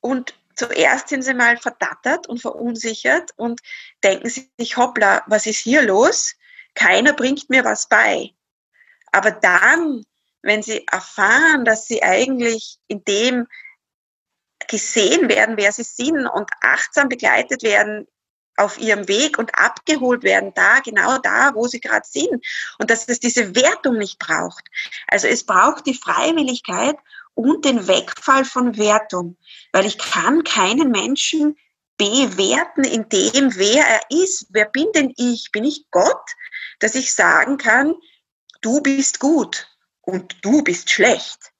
und zuerst sind sie mal verdattert und verunsichert und denken sich, hoppla, was ist hier los? Keiner bringt mir was bei. Aber dann, wenn sie erfahren, dass sie eigentlich in dem gesehen werden, wer sie sind und achtsam begleitet werden auf ihrem Weg und abgeholt werden, da, genau da, wo sie gerade sind. Und dass es diese Wertung nicht braucht. Also es braucht die Freiwilligkeit und den Wegfall von Wertung, weil ich kann keinen Menschen bewerten in dem, wer er ist. Wer bin denn ich? Bin ich Gott, dass ich sagen kann, du bist gut und du bist schlecht.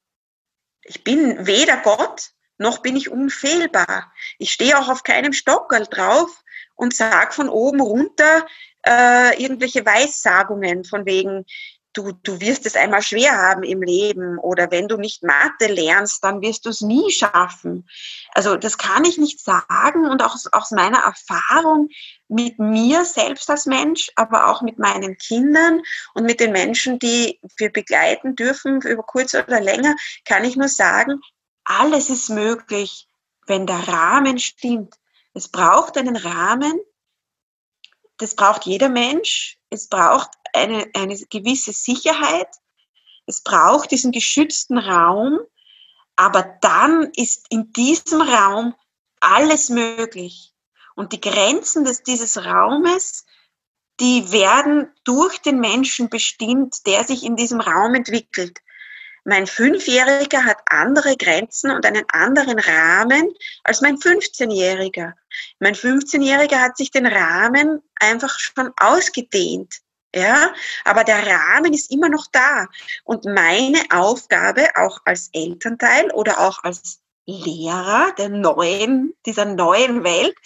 Ich bin weder Gott, noch bin ich unfehlbar. Ich stehe auch auf keinem Stockerl drauf und sag von oben runter äh, irgendwelche Weissagungen von wegen, du, du wirst es einmal schwer haben im Leben oder wenn du nicht Mathe lernst, dann wirst du es nie schaffen. Also das kann ich nicht sagen und auch aus meiner Erfahrung mit mir selbst als Mensch, aber auch mit meinen Kindern und mit den Menschen, die wir begleiten dürfen über kurz oder länger, kann ich nur sagen, alles ist möglich, wenn der Rahmen stimmt. Es braucht einen Rahmen, das braucht jeder Mensch. Es braucht eine, eine gewisse Sicherheit. Es braucht diesen geschützten Raum. Aber dann ist in diesem Raum alles möglich. Und die Grenzen des, dieses Raumes, die werden durch den Menschen bestimmt, der sich in diesem Raum entwickelt. Mein Fünfjähriger hat andere Grenzen und einen anderen Rahmen als mein 15-Jähriger. Mein 15-Jähriger hat sich den Rahmen einfach schon ausgedehnt. Ja, aber der Rahmen ist immer noch da. Und meine Aufgabe auch als Elternteil oder auch als Lehrer der neuen, dieser neuen Welt,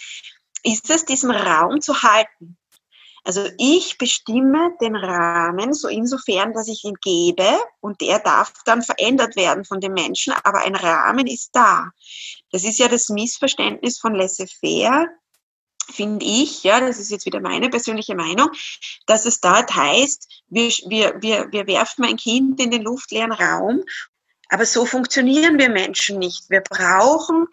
ist es, diesen Raum zu halten. Also ich bestimme den Rahmen so insofern, dass ich ihn gebe und der darf dann verändert werden von den Menschen, aber ein Rahmen ist da. Das ist ja das Missverständnis von laissez-faire, finde ich, ja, das ist jetzt wieder meine persönliche Meinung, dass es dort heißt, wir, wir, wir, wir werfen ein Kind in den luftleeren Raum, aber so funktionieren wir Menschen nicht. Wir brauchen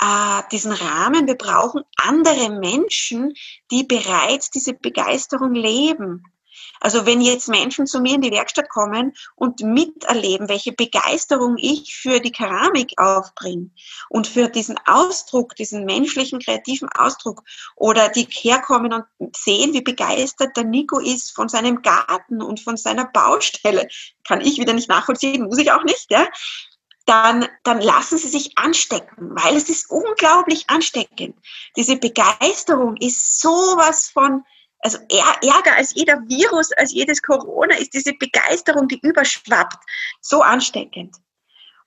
äh, diesen Rahmen, wir brauchen andere Menschen, die bereits diese Begeisterung leben. Also wenn jetzt Menschen zu mir in die Werkstatt kommen und miterleben, welche Begeisterung ich für die Keramik aufbringe und für diesen Ausdruck, diesen menschlichen kreativen Ausdruck oder die herkommen und sehen, wie begeistert der Nico ist von seinem Garten und von seiner Baustelle, kann ich wieder nicht nachvollziehen, muss ich auch nicht, ja? Dann, dann lassen sie sich anstecken, weil es ist unglaublich ansteckend. Diese Begeisterung ist sowas von, also ärger als jeder Virus, als jedes Corona ist diese Begeisterung, die überschwappt, so ansteckend.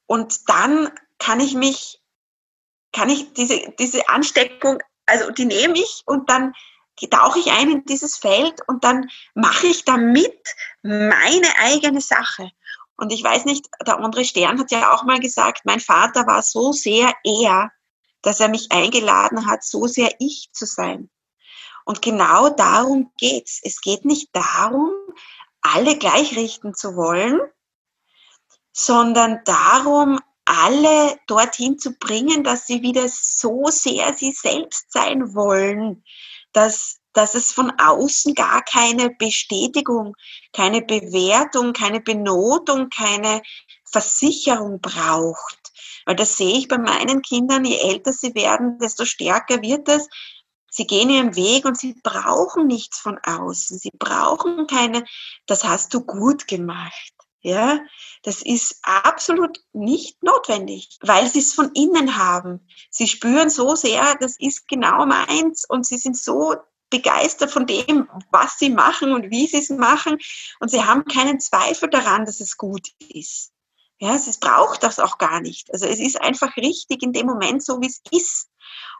Und dann kann ich mich, kann ich diese, diese Ansteckung, also die nehme ich und dann tauche ich ein in dieses Feld und dann mache ich damit meine eigene Sache. Und ich weiß nicht, der André Stern hat ja auch mal gesagt, mein Vater war so sehr er, dass er mich eingeladen hat, so sehr ich zu sein. Und genau darum geht's. Es geht nicht darum, alle gleich richten zu wollen, sondern darum, alle dorthin zu bringen, dass sie wieder so sehr sie selbst sein wollen, dass, dass es von außen gar keine Bestätigung, keine Bewertung, keine Benotung, keine Versicherung braucht. Weil das sehe ich bei meinen Kindern, je älter sie werden, desto stärker wird es, Sie gehen ihren Weg und sie brauchen nichts von außen. Sie brauchen keine, das hast du gut gemacht. Ja, das ist absolut nicht notwendig, weil sie es von innen haben. Sie spüren so sehr, das ist genau meins und sie sind so begeistert von dem, was sie machen und wie sie es machen und sie haben keinen Zweifel daran, dass es gut ist. Ja, es braucht das auch gar nicht. Also es ist einfach richtig in dem Moment so, wie es ist.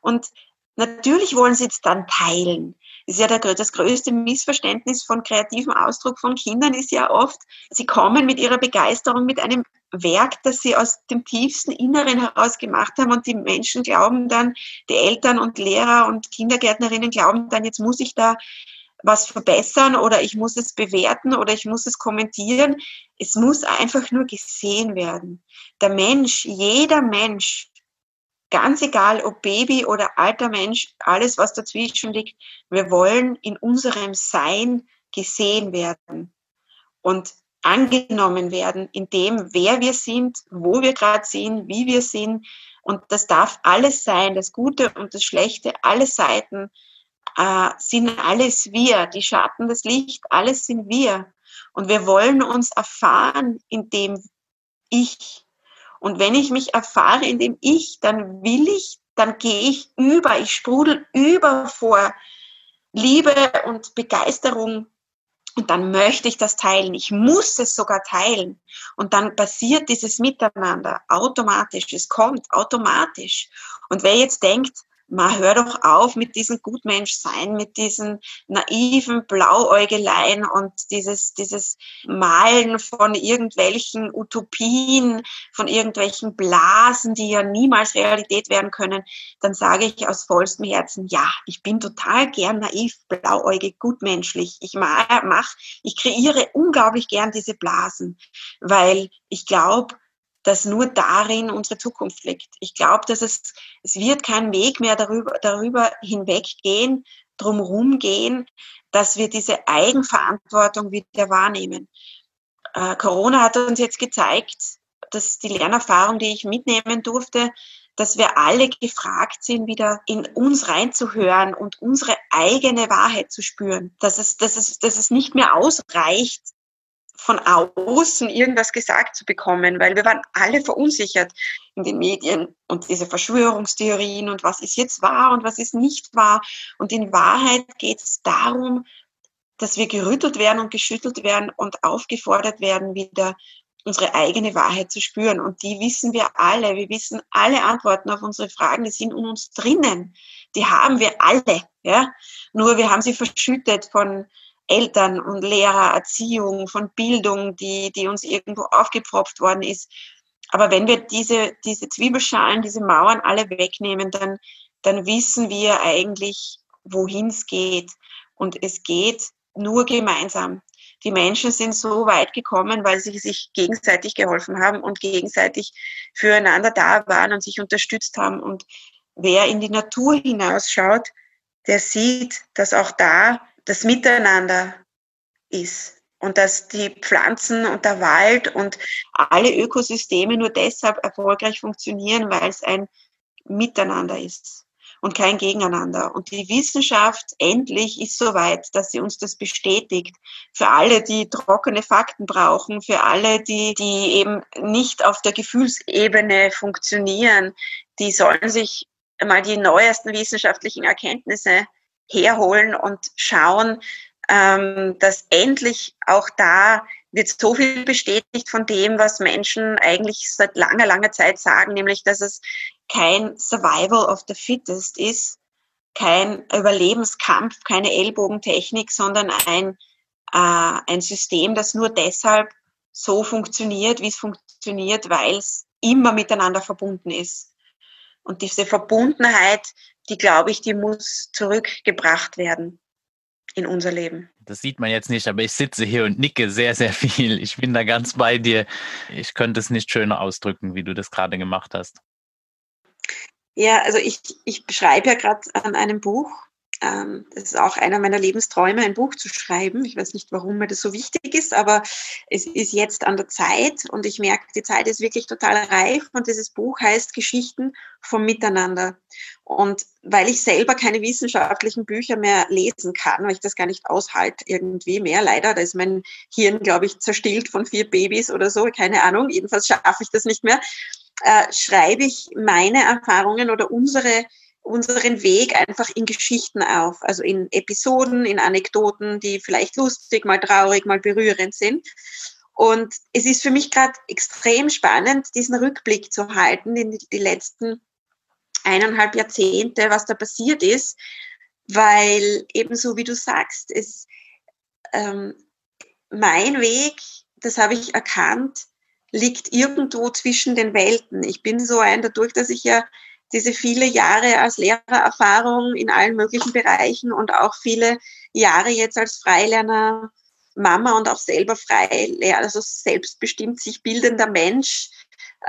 Und Natürlich wollen sie es dann teilen. Ist ja der, das größte Missverständnis von kreativem Ausdruck von Kindern ist ja oft, sie kommen mit ihrer Begeisterung mit einem Werk, das sie aus dem tiefsten Inneren heraus gemacht haben und die Menschen glauben dann, die Eltern und Lehrer und Kindergärtnerinnen glauben dann, jetzt muss ich da was verbessern oder ich muss es bewerten oder ich muss es kommentieren. Es muss einfach nur gesehen werden. Der Mensch, jeder Mensch Ganz egal, ob Baby oder alter Mensch, alles, was dazwischen liegt, wir wollen in unserem Sein gesehen werden und angenommen werden in dem, wer wir sind, wo wir gerade sind, wie wir sind. Und das darf alles sein, das Gute und das Schlechte, alle Seiten äh, sind alles wir, die Schatten, das Licht, alles sind wir. Und wir wollen uns erfahren in dem Ich, und wenn ich mich erfahre in dem Ich, dann will ich, dann gehe ich über, ich sprudel über vor Liebe und Begeisterung und dann möchte ich das teilen. Ich muss es sogar teilen. Und dann passiert dieses Miteinander automatisch. Es kommt automatisch. Und wer jetzt denkt, ma hör doch auf mit diesem Gutmenschsein, mit diesen naiven Blauäugeleien und dieses, dieses Malen von irgendwelchen Utopien, von irgendwelchen Blasen, die ja niemals Realität werden können, dann sage ich aus vollstem Herzen, ja, ich bin total gern naiv, blauäugig, gutmenschlich. Ich mach, ich kreiere unglaublich gern diese Blasen, weil ich glaube, dass nur darin unsere Zukunft liegt. Ich glaube, dass es, es wird kein Weg mehr darüber, darüber hinweggehen, drumherum gehen, dass wir diese Eigenverantwortung wieder wahrnehmen. Äh, Corona hat uns jetzt gezeigt, dass die Lernerfahrung, die ich mitnehmen durfte, dass wir alle gefragt sind, wieder in uns reinzuhören und unsere eigene Wahrheit zu spüren. Dass es, dass es, dass es nicht mehr ausreicht, von außen irgendwas gesagt zu bekommen, weil wir waren alle verunsichert in den Medien und diese Verschwörungstheorien und was ist jetzt wahr und was ist nicht wahr. Und in Wahrheit geht es darum, dass wir gerüttelt werden und geschüttelt werden und aufgefordert werden, wieder unsere eigene Wahrheit zu spüren. Und die wissen wir alle. Wir wissen alle Antworten auf unsere Fragen, die sind in uns drinnen. Die haben wir alle. Ja? Nur wir haben sie verschüttet von Eltern und Lehrer, Erziehung, von Bildung, die, die uns irgendwo aufgepfropft worden ist. Aber wenn wir diese, diese Zwiebelschalen, diese Mauern alle wegnehmen, dann, dann wissen wir eigentlich, wohin es geht. Und es geht nur gemeinsam. Die Menschen sind so weit gekommen, weil sie sich gegenseitig geholfen haben und gegenseitig füreinander da waren und sich unterstützt haben. Und wer in die Natur hinausschaut, der sieht, dass auch da das Miteinander ist und dass die Pflanzen und der Wald und alle Ökosysteme nur deshalb erfolgreich funktionieren, weil es ein Miteinander ist und kein Gegeneinander. Und die Wissenschaft endlich ist so weit, dass sie uns das bestätigt. Für alle, die trockene Fakten brauchen, für alle, die, die eben nicht auf der Gefühlsebene funktionieren, die sollen sich mal die neuesten wissenschaftlichen Erkenntnisse herholen und schauen, ähm, dass endlich auch da wird so viel bestätigt von dem, was Menschen eigentlich seit langer, langer Zeit sagen, nämlich, dass es kein Survival of the Fittest ist, kein Überlebenskampf, keine Ellbogentechnik, sondern ein, äh, ein System, das nur deshalb so funktioniert, wie es funktioniert, weil es immer miteinander verbunden ist. Und diese Verbundenheit, die glaube ich, die muss zurückgebracht werden in unser Leben. Das sieht man jetzt nicht, aber ich sitze hier und nicke sehr, sehr viel. Ich bin da ganz bei dir. Ich könnte es nicht schöner ausdrücken, wie du das gerade gemacht hast. Ja, also ich, ich schreibe ja gerade an einem Buch ähm, das ist auch einer meiner Lebensträume, ein Buch zu schreiben. Ich weiß nicht, warum mir das so wichtig ist, aber es ist jetzt an der Zeit und ich merke, die Zeit ist wirklich total reif und dieses Buch heißt Geschichten vom Miteinander. Und weil ich selber keine wissenschaftlichen Bücher mehr lesen kann, weil ich das gar nicht aushalte irgendwie mehr, leider, da ist mein Hirn, glaube ich, zerstillt von vier Babys oder so, keine Ahnung, jedenfalls schaffe ich das nicht mehr, äh, schreibe ich meine Erfahrungen oder unsere unseren Weg einfach in Geschichten auf, also in Episoden, in Anekdoten, die vielleicht lustig, mal traurig, mal berührend sind. Und es ist für mich gerade extrem spannend, diesen Rückblick zu halten in die letzten eineinhalb Jahrzehnte, was da passiert ist, weil ebenso wie du sagst, es, ähm, mein Weg, das habe ich erkannt, liegt irgendwo zwischen den Welten. Ich bin so ein, dadurch, dass ich ja diese viele Jahre als Lehrererfahrung in allen möglichen Bereichen und auch viele Jahre jetzt als Freilerner Mama und auch selber Freilehrer, also selbstbestimmt sich bildender Mensch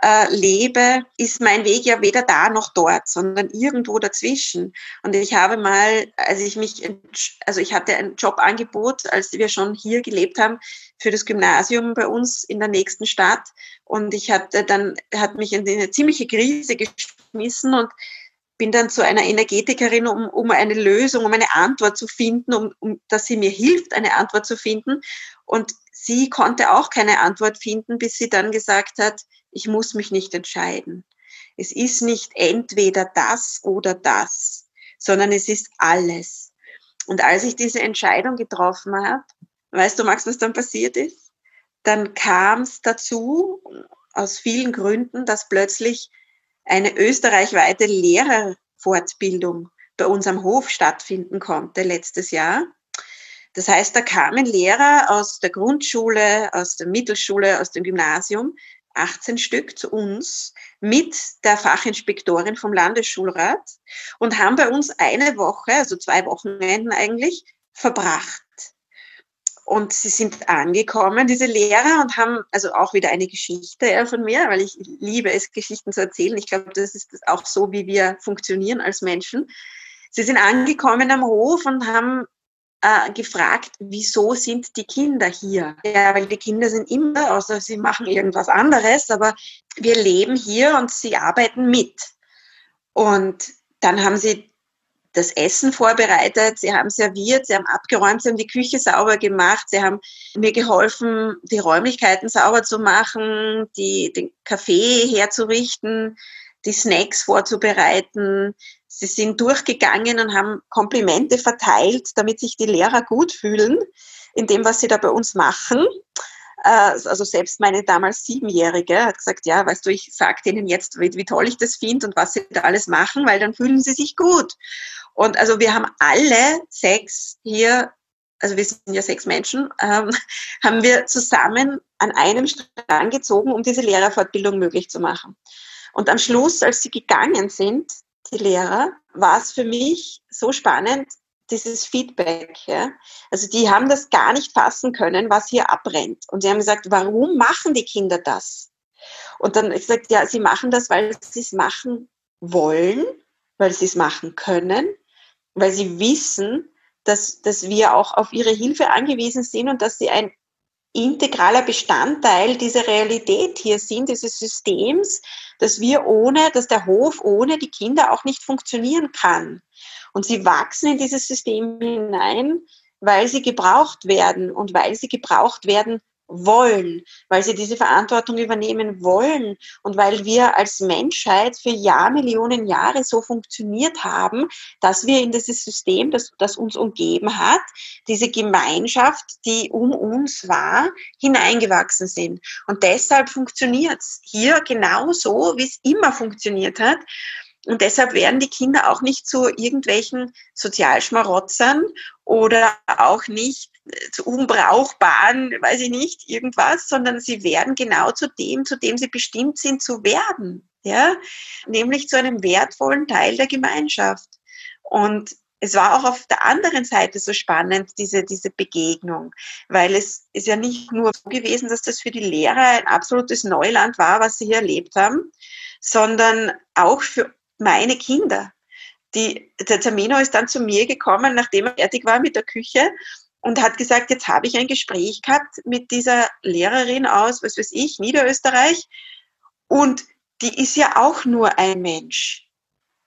äh, lebe, ist mein Weg ja weder da noch dort, sondern irgendwo dazwischen. Und ich habe mal, als ich mich, also ich hatte ein Jobangebot, als wir schon hier gelebt haben, für das Gymnasium bei uns in der nächsten Stadt. Und ich hatte dann, hat mich in eine ziemliche Krise geschmissen und bin dann zu einer Energetikerin, um, um eine Lösung, um eine Antwort zu finden, um, um, dass sie mir hilft, eine Antwort zu finden. Und sie konnte auch keine Antwort finden, bis sie dann gesagt hat, ich muss mich nicht entscheiden. Es ist nicht entweder das oder das, sondern es ist alles. Und als ich diese Entscheidung getroffen habe, weißt du, Max, was dann passiert ist? Dann kam es dazu, aus vielen Gründen, dass plötzlich eine österreichweite Lehrerfortbildung bei uns am Hof stattfinden konnte letztes Jahr. Das heißt, da kamen Lehrer aus der Grundschule, aus der Mittelschule, aus dem Gymnasium, 18 Stück zu uns mit der Fachinspektorin vom Landesschulrat und haben bei uns eine Woche, also zwei Wochenenden eigentlich, verbracht. Und sie sind angekommen, diese Lehrer, und haben also auch wieder eine Geschichte von mir, weil ich liebe es, Geschichten zu erzählen. Ich glaube, das ist auch so, wie wir funktionieren als Menschen. Sie sind angekommen am Hof und haben äh, gefragt, wieso sind die Kinder hier? Ja, weil die Kinder sind immer, außer sie machen irgendwas anderes, aber wir leben hier und sie arbeiten mit. Und dann haben sie das Essen vorbereitet, sie haben serviert, sie haben abgeräumt, sie haben die Küche sauber gemacht, sie haben mir geholfen, die Räumlichkeiten sauber zu machen, die, den Kaffee herzurichten, die Snacks vorzubereiten. Sie sind durchgegangen und haben Komplimente verteilt, damit sich die Lehrer gut fühlen in dem, was sie da bei uns machen. Äh, also selbst meine damals Siebenjährige hat gesagt, ja, weißt du, ich sage denen jetzt, wie, wie toll ich das finde und was sie da alles machen, weil dann fühlen sie sich gut. Und also wir haben alle sechs hier, also wir sind ja sechs Menschen, ähm, haben wir zusammen an einem Strang gezogen, um diese Lehrerfortbildung möglich zu machen. Und am Schluss, als sie gegangen sind, die Lehrer, war es für mich so spannend, dieses Feedback. Ja? Also die haben das gar nicht fassen können, was hier abbrennt. Und sie haben gesagt, warum machen die Kinder das? Und dann ich gesagt, ja, sie machen das, weil sie es machen wollen, weil sie es machen können, weil sie wissen, dass, dass wir auch auf ihre Hilfe angewiesen sind und dass sie ein integraler Bestandteil dieser Realität hier sind, dieses Systems, dass wir ohne, dass der Hof ohne die Kinder auch nicht funktionieren kann. Und sie wachsen in dieses System hinein, weil sie gebraucht werden und weil sie gebraucht werden wollen, weil sie diese Verantwortung übernehmen wollen und weil wir als Menschheit für Jahrmillionen Jahre so funktioniert haben, dass wir in dieses System, das, das uns umgeben hat, diese Gemeinschaft, die um uns war, hineingewachsen sind. Und deshalb funktioniert es hier genauso, wie es immer funktioniert hat. Und deshalb werden die Kinder auch nicht zu irgendwelchen Sozialschmarotzern oder auch nicht zu unbrauchbaren, weiß ich nicht, irgendwas, sondern sie werden genau zu dem, zu dem sie bestimmt sind zu werden. Ja, nämlich zu einem wertvollen Teil der Gemeinschaft. Und es war auch auf der anderen Seite so spannend, diese, diese Begegnung, weil es ist ja nicht nur so gewesen, dass das für die Lehrer ein absolutes Neuland war, was sie hier erlebt haben, sondern auch für meine Kinder. Die, der Termino ist dann zu mir gekommen, nachdem er fertig war mit der Küche und hat gesagt, jetzt habe ich ein Gespräch gehabt mit dieser Lehrerin aus, was weiß ich, Niederösterreich. Und die ist ja auch nur ein Mensch.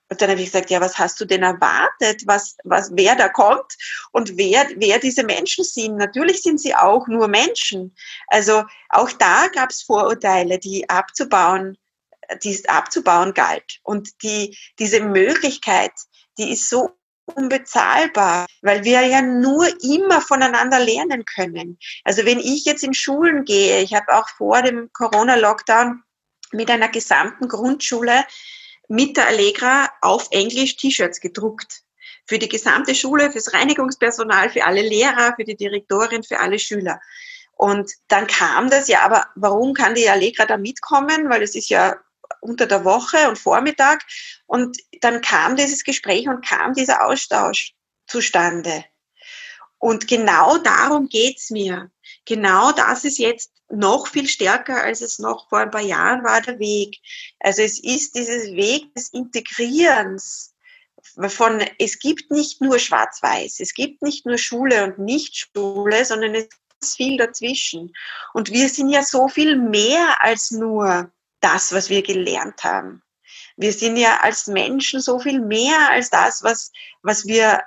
Und dann habe ich gesagt, ja, was hast du denn erwartet, was, was, wer da kommt und wer, wer diese Menschen sind? Natürlich sind sie auch nur Menschen. Also auch da gab es Vorurteile, die abzubauen, die abzubauen galt. Und die, diese Möglichkeit, die ist so unbezahlbar, weil wir ja nur immer voneinander lernen können. Also wenn ich jetzt in Schulen gehe, ich habe auch vor dem Corona-Lockdown mit einer gesamten Grundschule mit der Allegra auf Englisch T-Shirts gedruckt. Für die gesamte Schule, fürs Reinigungspersonal, für alle Lehrer, für die Direktorin, für alle Schüler. Und dann kam das, ja, aber warum kann die Allegra da mitkommen? Weil es ist ja unter der Woche und Vormittag. Und dann kam dieses Gespräch und kam dieser Austausch zustande. Und genau darum geht's mir. Genau das ist jetzt noch viel stärker, als es noch vor ein paar Jahren war, der Weg. Also es ist dieses Weg des Integrierens von, es gibt nicht nur Schwarz-Weiß, es gibt nicht nur Schule und Nicht-Schule, sondern es ist viel dazwischen. Und wir sind ja so viel mehr als nur das, was wir gelernt haben. Wir sind ja als Menschen so viel mehr als das, was, was wir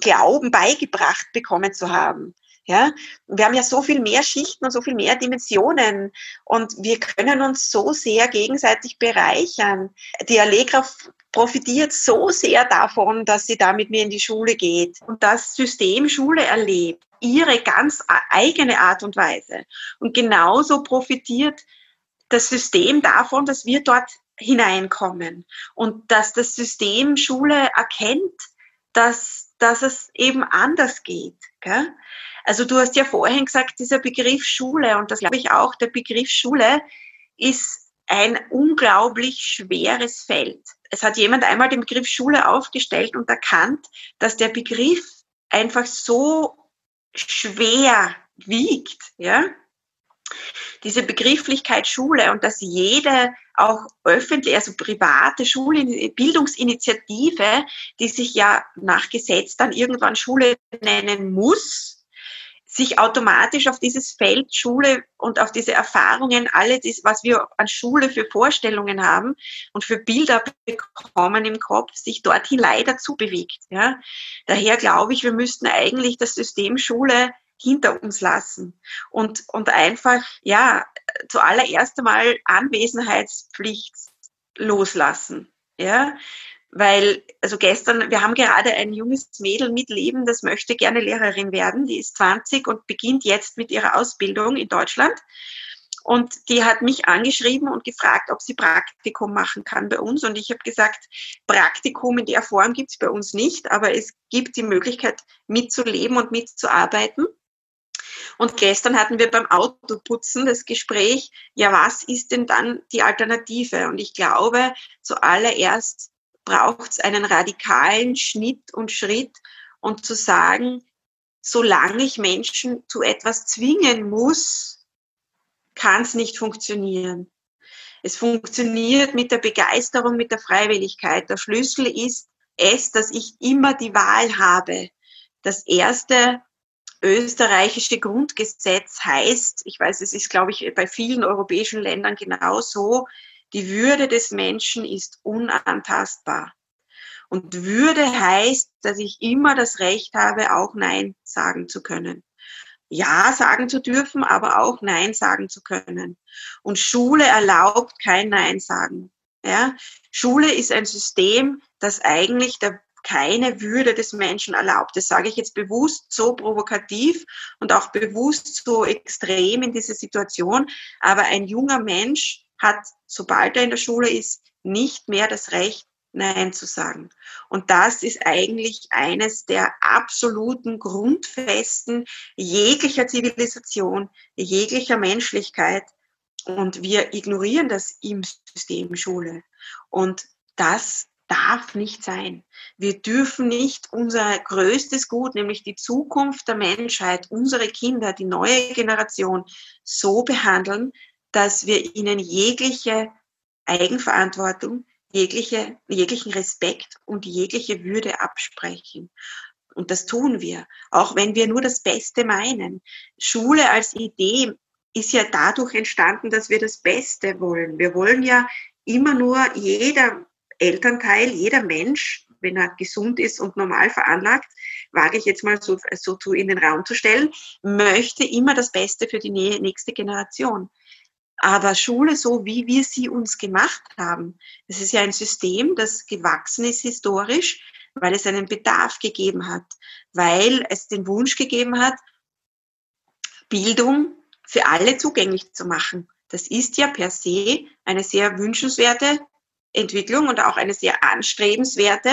glauben, beigebracht bekommen zu haben. Ja, wir haben ja so viel mehr Schichten und so viel mehr Dimensionen und wir können uns so sehr gegenseitig bereichern. Die Allegra profitiert so sehr davon, dass sie da mit mir in die Schule geht und das System Schule erlebt, ihre ganz eigene Art und Weise. Und genauso profitiert das System davon, dass wir dort hineinkommen und dass das System Schule erkennt, dass, dass es eben anders geht. Gell? Also du hast ja vorhin gesagt, dieser Begriff Schule und das glaube ich auch, der Begriff Schule ist ein unglaublich schweres Feld. Es hat jemand einmal den Begriff Schule aufgestellt und erkannt, dass der Begriff einfach so schwer wiegt, ja, diese Begrifflichkeit Schule und dass jede auch öffentliche, also private Schule, Bildungsinitiative, die sich ja nach Gesetz dann irgendwann Schule nennen muss, sich automatisch auf dieses Feld Schule und auf diese Erfahrungen, alle das, was wir an Schule für Vorstellungen haben und für Bilder bekommen im Kopf, sich dorthin leider zubewegt. Ja. Daher glaube ich, wir müssten eigentlich das System Schule hinter uns lassen und, und einfach, ja, zuallererst einmal Anwesenheitspflicht loslassen. Ja, Weil, also gestern, wir haben gerade ein junges Mädel mitleben, das möchte gerne Lehrerin werden. Die ist 20 und beginnt jetzt mit ihrer Ausbildung in Deutschland. Und die hat mich angeschrieben und gefragt, ob sie Praktikum machen kann bei uns. Und ich habe gesagt, Praktikum in der Form gibt es bei uns nicht, aber es gibt die Möglichkeit, mitzuleben und mitzuarbeiten. Und gestern hatten wir beim Autoputzen das Gespräch, ja, was ist denn dann die Alternative? Und ich glaube, zuallererst braucht es einen radikalen Schnitt und Schritt und zu sagen, solange ich Menschen zu etwas zwingen muss, kann es nicht funktionieren. Es funktioniert mit der Begeisterung, mit der Freiwilligkeit. Der Schlüssel ist es, dass ich immer die Wahl habe. Das erste österreichische Grundgesetz heißt, ich weiß, es ist, glaube ich, bei vielen europäischen Ländern genauso, die Würde des Menschen ist unantastbar. Und Würde heißt, dass ich immer das Recht habe, auch Nein sagen zu können. Ja sagen zu dürfen, aber auch Nein sagen zu können. Und Schule erlaubt kein Nein sagen. Ja? Schule ist ein System, das eigentlich der keine Würde des Menschen erlaubt. Das sage ich jetzt bewusst so provokativ und auch bewusst so extrem in dieser Situation. Aber ein junger Mensch hat, sobald er in der Schule ist, nicht mehr das Recht, Nein zu sagen. Und das ist eigentlich eines der absoluten Grundfesten jeglicher Zivilisation, jeglicher Menschlichkeit. Und wir ignorieren das im System Schule. Und das darf nicht sein. Wir dürfen nicht unser größtes Gut, nämlich die Zukunft der Menschheit, unsere Kinder, die neue Generation so behandeln, dass wir ihnen jegliche Eigenverantwortung, jegliche, jeglichen Respekt und jegliche Würde absprechen. Und das tun wir, auch wenn wir nur das Beste meinen. Schule als Idee ist ja dadurch entstanden, dass wir das Beste wollen. Wir wollen ja immer nur, jeder Elternteil, jeder Mensch, wenn er gesund ist und normal veranlagt, wage ich jetzt mal so, so in den Raum zu stellen, möchte immer das Beste für die nächste Generation. Aber Schule, so wie wir sie uns gemacht haben, das ist ja ein System, das gewachsen ist historisch, weil es einen Bedarf gegeben hat, weil es den Wunsch gegeben hat, Bildung für alle zugänglich zu machen. Das ist ja per se eine sehr wünschenswerte Entwicklung und auch eine sehr anstrebenswerte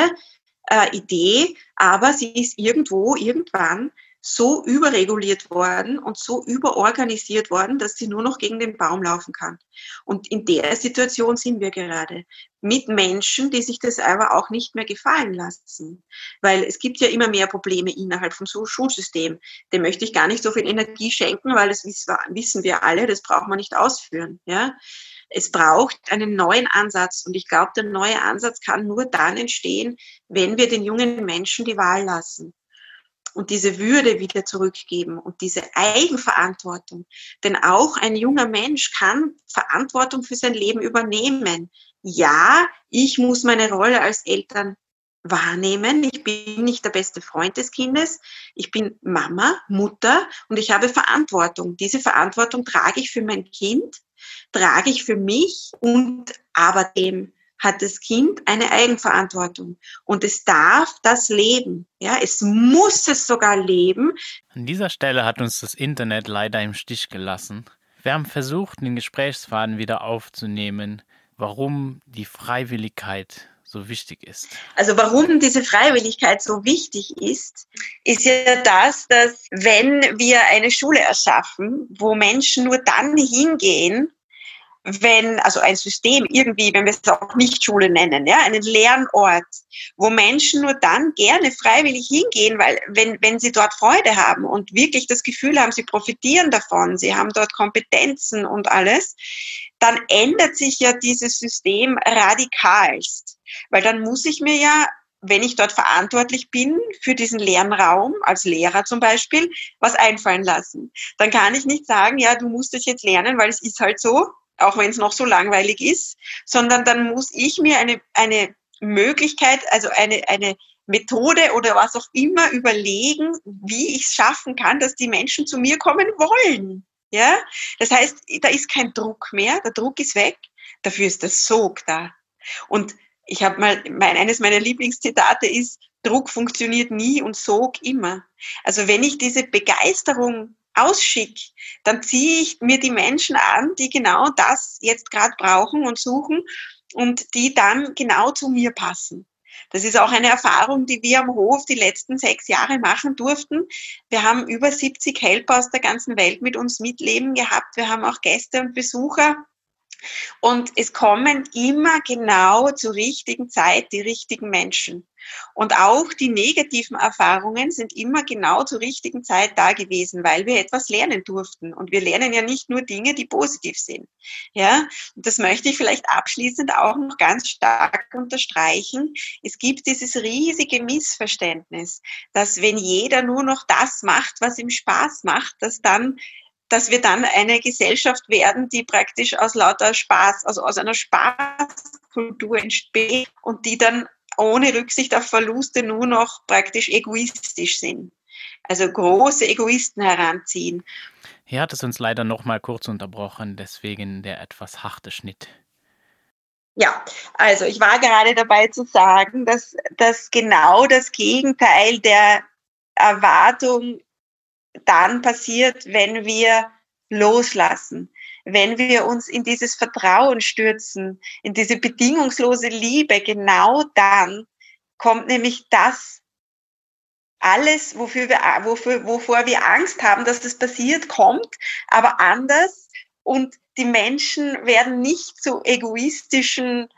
äh, Idee, aber sie ist irgendwo, irgendwann so überreguliert worden und so überorganisiert worden, dass sie nur noch gegen den Baum laufen kann. Und in der Situation sind wir gerade. Mit Menschen, die sich das aber auch nicht mehr gefallen lassen. Weil es gibt ja immer mehr Probleme innerhalb vom Schulsystem. Dem möchte ich gar nicht so viel Energie schenken, weil das wissen wir alle, das braucht man nicht ausführen. Ja? Es braucht einen neuen Ansatz und ich glaube, der neue Ansatz kann nur dann entstehen, wenn wir den jungen Menschen die Wahl lassen und diese Würde wieder zurückgeben und diese Eigenverantwortung. Denn auch ein junger Mensch kann Verantwortung für sein Leben übernehmen. Ja, ich muss meine Rolle als Eltern wahrnehmen. Ich bin nicht der beste Freund des Kindes. Ich bin Mama, Mutter und ich habe Verantwortung. Diese Verantwortung trage ich für mein Kind trage ich für mich und aber dem hat das Kind eine Eigenverantwortung und es darf das leben. Ja, es muss es sogar leben. An dieser Stelle hat uns das Internet leider im Stich gelassen. Wir haben versucht, den Gesprächsfaden wieder aufzunehmen, warum die Freiwilligkeit so wichtig ist. Also warum diese Freiwilligkeit so wichtig ist, ist ja das, dass wenn wir eine Schule erschaffen, wo Menschen nur dann hingehen, wenn, also ein System irgendwie, wenn wir es auch nicht Schule nennen, ja, einen Lernort, wo Menschen nur dann gerne freiwillig hingehen, weil wenn, wenn sie dort Freude haben und wirklich das Gefühl haben, sie profitieren davon, sie haben dort Kompetenzen und alles, dann ändert sich ja dieses System radikalst. Weil dann muss ich mir ja wenn ich dort verantwortlich bin für diesen Lernraum, als Lehrer zum Beispiel, was einfallen lassen. Dann kann ich nicht sagen, ja, du musst es jetzt lernen, weil es ist halt so, auch wenn es noch so langweilig ist, sondern dann muss ich mir eine, eine Möglichkeit, also eine, eine Methode oder was auch immer überlegen, wie ich es schaffen kann, dass die Menschen zu mir kommen wollen. Ja, das heißt, da ist kein Druck mehr, der Druck ist weg, dafür ist der Sog da. Und ich habe mal, mein, eines meiner Lieblingszitate ist, Druck funktioniert nie und Sog immer. Also wenn ich diese Begeisterung ausschicke, dann ziehe ich mir die Menschen an, die genau das jetzt gerade brauchen und suchen und die dann genau zu mir passen. Das ist auch eine Erfahrung, die wir am Hof die letzten sechs Jahre machen durften. Wir haben über 70 Helper aus der ganzen Welt mit uns mitleben gehabt. Wir haben auch Gäste und Besucher und es kommen immer genau zur richtigen Zeit die richtigen Menschen. Und auch die negativen Erfahrungen sind immer genau zur richtigen Zeit da gewesen, weil wir etwas lernen durften. Und wir lernen ja nicht nur Dinge, die positiv sind. Ja, und das möchte ich vielleicht abschließend auch noch ganz stark unterstreichen. Es gibt dieses riesige Missverständnis, dass wenn jeder nur noch das macht, was ihm Spaß macht, dass dann dass wir dann eine Gesellschaft werden, die praktisch aus lauter Spaß, also aus einer Spaßkultur entsteht und die dann ohne Rücksicht auf Verluste nur noch praktisch egoistisch sind. Also große Egoisten heranziehen. Hier hat es uns leider noch mal kurz unterbrochen, deswegen der etwas harte Schnitt. Ja, also ich war gerade dabei zu sagen, dass, dass genau das Gegenteil der Erwartung dann passiert, wenn wir loslassen, wenn wir uns in dieses Vertrauen stürzen, in diese bedingungslose Liebe, genau dann kommt nämlich das alles, wofür wir, wofür, wovor wir Angst haben, dass das passiert, kommt, aber anders. Und die Menschen werden nicht zu egoistischen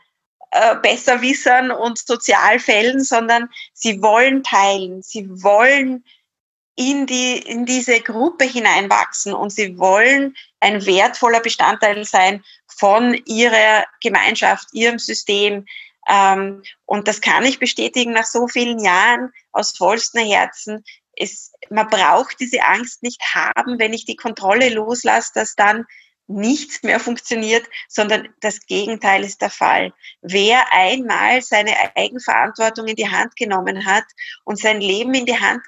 äh, Besserwissern und Sozialfällen, sondern sie wollen teilen, sie wollen in, die, in diese Gruppe hineinwachsen und sie wollen ein wertvoller Bestandteil sein von ihrer Gemeinschaft, ihrem System. Ähm, und das kann ich bestätigen nach so vielen Jahren aus vollstem Herzen. Es, man braucht diese Angst nicht haben, wenn ich die Kontrolle loslasse, dass dann nichts mehr funktioniert, sondern das Gegenteil ist der Fall. Wer einmal seine Eigenverantwortung in die Hand genommen hat und sein Leben in die Hand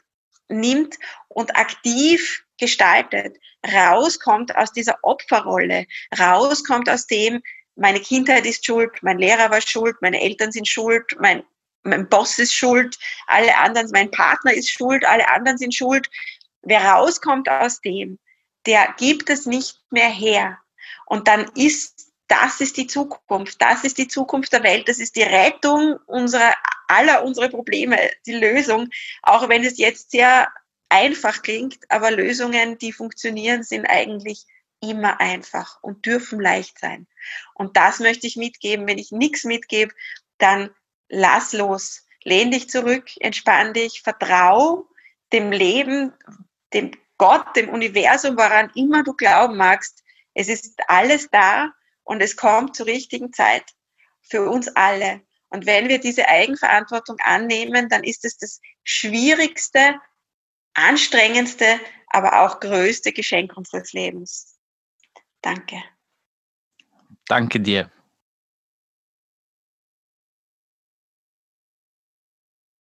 nimmt und aktiv gestaltet, rauskommt aus dieser Opferrolle, rauskommt aus dem, meine Kindheit ist schuld, mein Lehrer war schuld, meine Eltern sind schuld, mein, mein Boss ist schuld, alle anderen, mein Partner ist schuld, alle anderen sind schuld. Wer rauskommt aus dem, der gibt es nicht mehr her. Und dann ist, das ist die Zukunft, das ist die Zukunft der Welt, das ist die Rettung unserer aller unsere Probleme die Lösung, auch wenn es jetzt sehr einfach klingt, aber Lösungen, die funktionieren, sind eigentlich immer einfach und dürfen leicht sein. Und das möchte ich mitgeben. Wenn ich nichts mitgebe, dann lass los, lehn dich zurück, entspann dich, vertrau dem Leben, dem Gott, dem Universum, woran immer du glauben magst. Es ist alles da und es kommt zur richtigen Zeit für uns alle. Und wenn wir diese Eigenverantwortung annehmen, dann ist es das schwierigste, anstrengendste, aber auch größte Geschenk unseres Lebens. Danke. Danke dir.